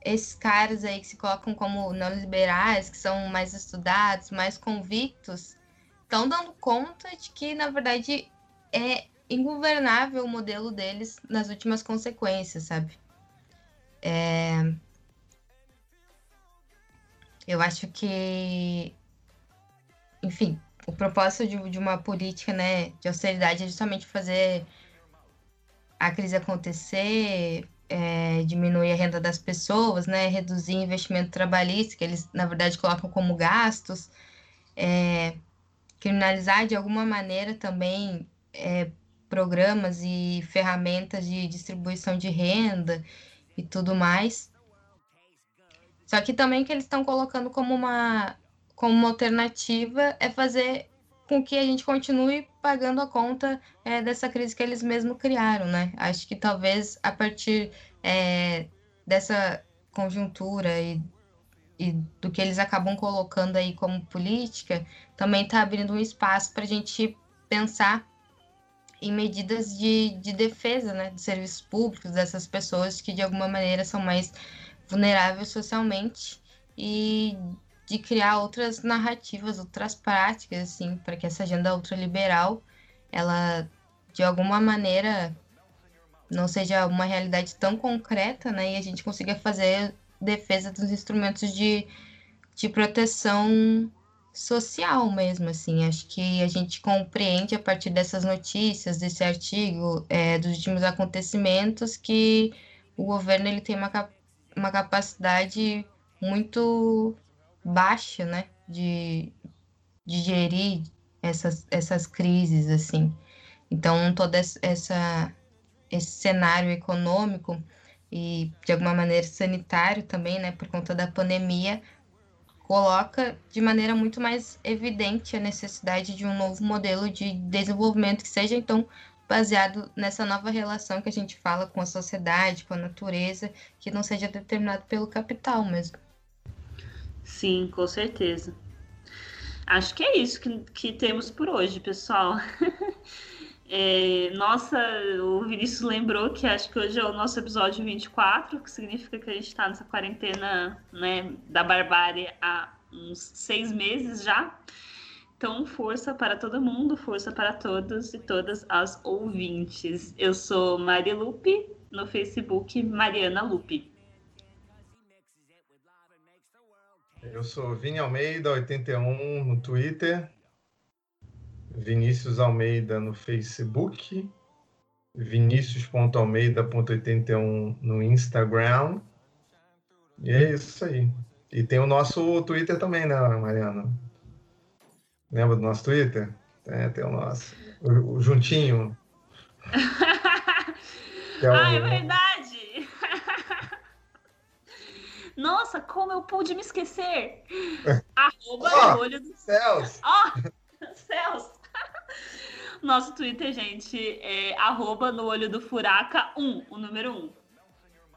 esses caras aí que se colocam como neoliberais, que são mais estudados, mais convictos, estão dando conta de que, na verdade, é ingovernável o modelo deles nas últimas consequências, sabe? É... Eu acho que, enfim, o propósito de, de uma política né, de austeridade é justamente fazer a crise acontecer, é, diminuir a renda das pessoas, né, reduzir investimento trabalhista, que eles, na verdade, colocam como gastos, é, criminalizar de alguma maneira também é, programas e ferramentas de distribuição de renda e tudo mais. Só que também que eles estão colocando como uma, como uma alternativa é fazer com que a gente continue pagando a conta é, dessa crise que eles mesmos criaram, né? Acho que talvez a partir é, dessa conjuntura e, e, do que eles acabam colocando aí como política, também está abrindo um espaço para a gente pensar em medidas de, de defesa né, de serviços públicos dessas pessoas que de alguma maneira são mais vulneráveis socialmente e de criar outras narrativas, outras práticas, assim, para que essa agenda ultraliberal, ela, de alguma maneira, não seja uma realidade tão concreta, né, e a gente consiga fazer defesa dos instrumentos de, de proteção social mesmo, assim, acho que a gente compreende a partir dessas notícias, desse artigo, é, dos últimos acontecimentos, que o governo ele tem uma, uma capacidade muito baixa, né, de, de gerir essas, essas crises, assim. Então, todo essa, esse cenário econômico e, de alguma maneira, sanitário também, né, por conta da pandemia, coloca de maneira muito mais evidente a necessidade de um novo modelo de desenvolvimento que seja, então, baseado nessa nova relação que a gente fala com a sociedade, com a natureza, que não seja determinado pelo capital mesmo. Sim, com certeza. Acho que é isso que, que temos por hoje, pessoal. É, nossa, o Vinícius lembrou que acho que hoje é o nosso episódio 24, que significa que a gente está nessa quarentena né, da barbárie há uns seis meses já. Então, força para todo mundo, força para todos e todas as ouvintes. Eu sou Mari Lupe, no Facebook Mariana Lupe. Eu sou Vini Almeida, 81 no Twitter, Vinícius Almeida no Facebook, vinicius.almeida.81 no Instagram. E é isso aí. E tem o nosso Twitter também, né, Mariana? Lembra do nosso Twitter? É, tem o nosso. O, o juntinho. é o... Ah, é verdade! Nossa, como eu pude me esquecer? Arroba oh, olho do céus. Ó, oh, céus. Nosso Twitter, gente, é arroba no olho do furaca 1, o número 1.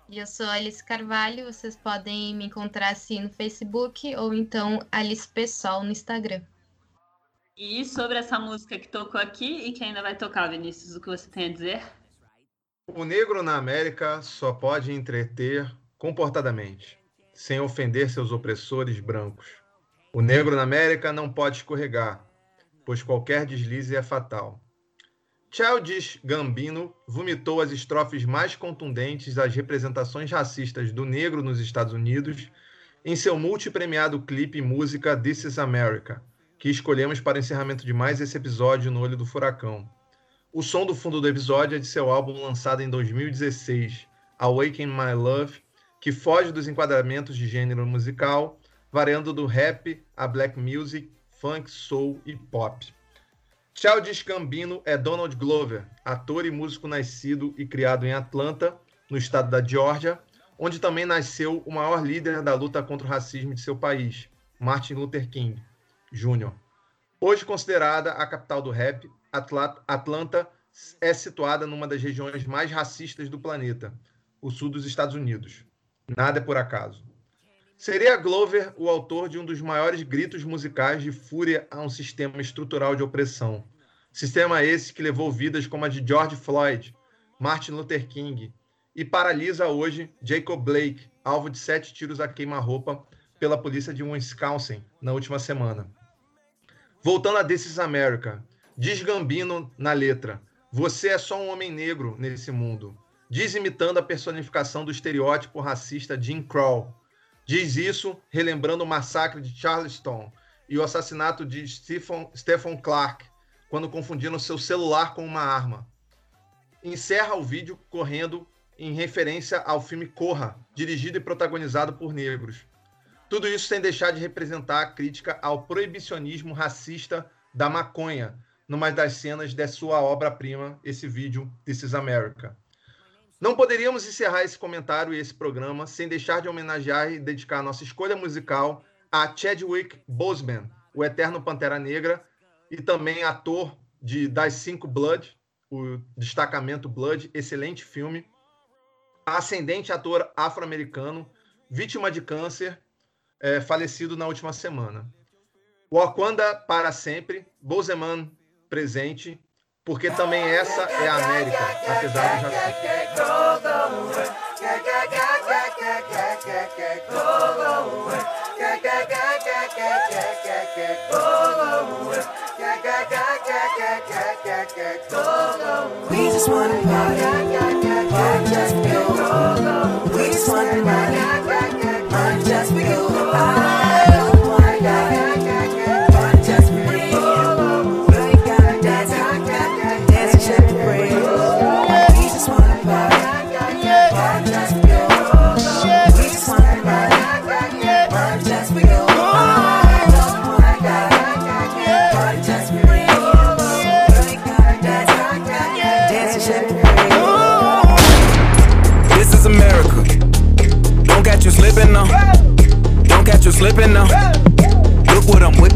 E eu sou Alice Carvalho, vocês podem me encontrar assim no Facebook ou então Alice Pessoal no Instagram. E sobre essa música que tocou aqui e que ainda vai tocar, Vinícius, o que você tem a dizer? O negro na América só pode entreter comportadamente sem ofender seus opressores brancos. O negro na América não pode escorregar, pois qualquer deslize é fatal. Childish Gambino vomitou as estrofes mais contundentes às representações racistas do negro nos Estados Unidos em seu multipremiado clipe música This Is America, que escolhemos para encerramento de mais esse episódio no Olho do Furacão. O som do fundo do episódio é de seu álbum lançado em 2016, Awaken My Love, que foge dos enquadramentos de gênero musical, variando do rap a black music, funk, soul e pop. Childish Gambino é Donald Glover, ator e músico nascido e criado em Atlanta, no estado da Geórgia, onde também nasceu o maior líder da luta contra o racismo de seu país, Martin Luther King Jr. Hoje considerada a capital do rap, Atlanta é situada numa das regiões mais racistas do planeta, o sul dos Estados Unidos. Nada é por acaso. Seria Glover o autor de um dos maiores gritos musicais de fúria a um sistema estrutural de opressão. Sistema esse que levou vidas como a de George Floyd, Martin Luther King e paralisa hoje Jacob Blake, alvo de sete tiros a queima-roupa pela polícia de Wisconsin na última semana. Voltando a This is America, diz Gambino na letra: Você é só um homem negro nesse mundo diz imitando a personificação do estereótipo racista Jim Crow. Diz isso relembrando o massacre de Charleston e o assassinato de Stephen, Stephen Clark, quando confundiram seu celular com uma arma. Encerra o vídeo correndo em referência ao filme Corra, dirigido e protagonizado por negros. Tudo isso sem deixar de representar a crítica ao proibicionismo racista da maconha, numa das cenas de sua obra-prima, esse vídeo This is America. Não poderíamos encerrar esse comentário e esse programa sem deixar de homenagear e dedicar nossa escolha musical a Chadwick Boseman, o eterno Pantera Negra, e também ator de Das Cinco Blood, o Destacamento Blood, excelente filme. Ascendente ator afro-americano, vítima de câncer, é, falecido na última semana. Wakanda para sempre, Boseman presente, porque também essa é a América, apesar do racismo. We just wanna party, party just you. We just wanna party,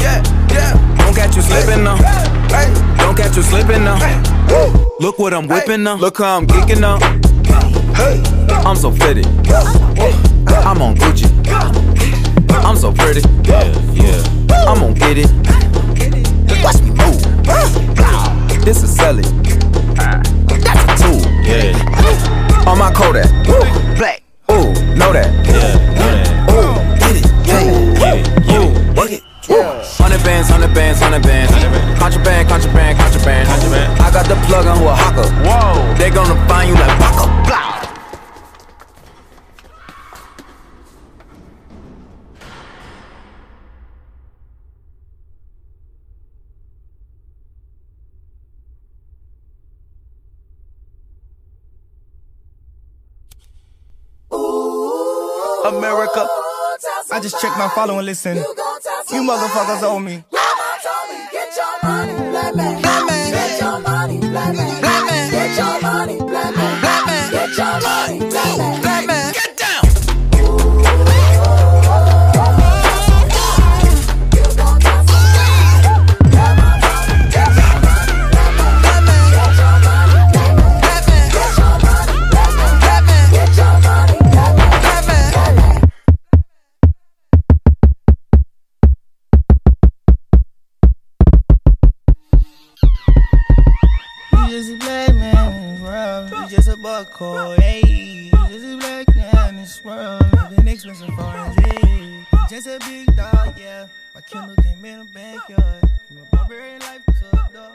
Yeah, yeah. Don't catch you slipping now. Don't catch you slipping now. Look what I'm whipping now. Look how I'm geeking now. I'm so fitted. I'm on Gucci. I'm so pretty. Yeah, yeah. I'm gonna get it. Watch me move. This is selling. That's a tool. Yeah. On my Kodak. Black. Ooh, know that. Hundred bands, hundred bands, hundred bands. Contraband, contraband, contraband. I got the plug on who a hawker. Whoa, they gonna find you like Baka. Blah. America. I just checked my follow and listen. You motherfuckers owe me money, baby. Buckle, hey. Just a black man in this world, living expensive foreign, hey. Just a big dog, yeah. My Kindle came in a backyard. A barbarian life to a dog.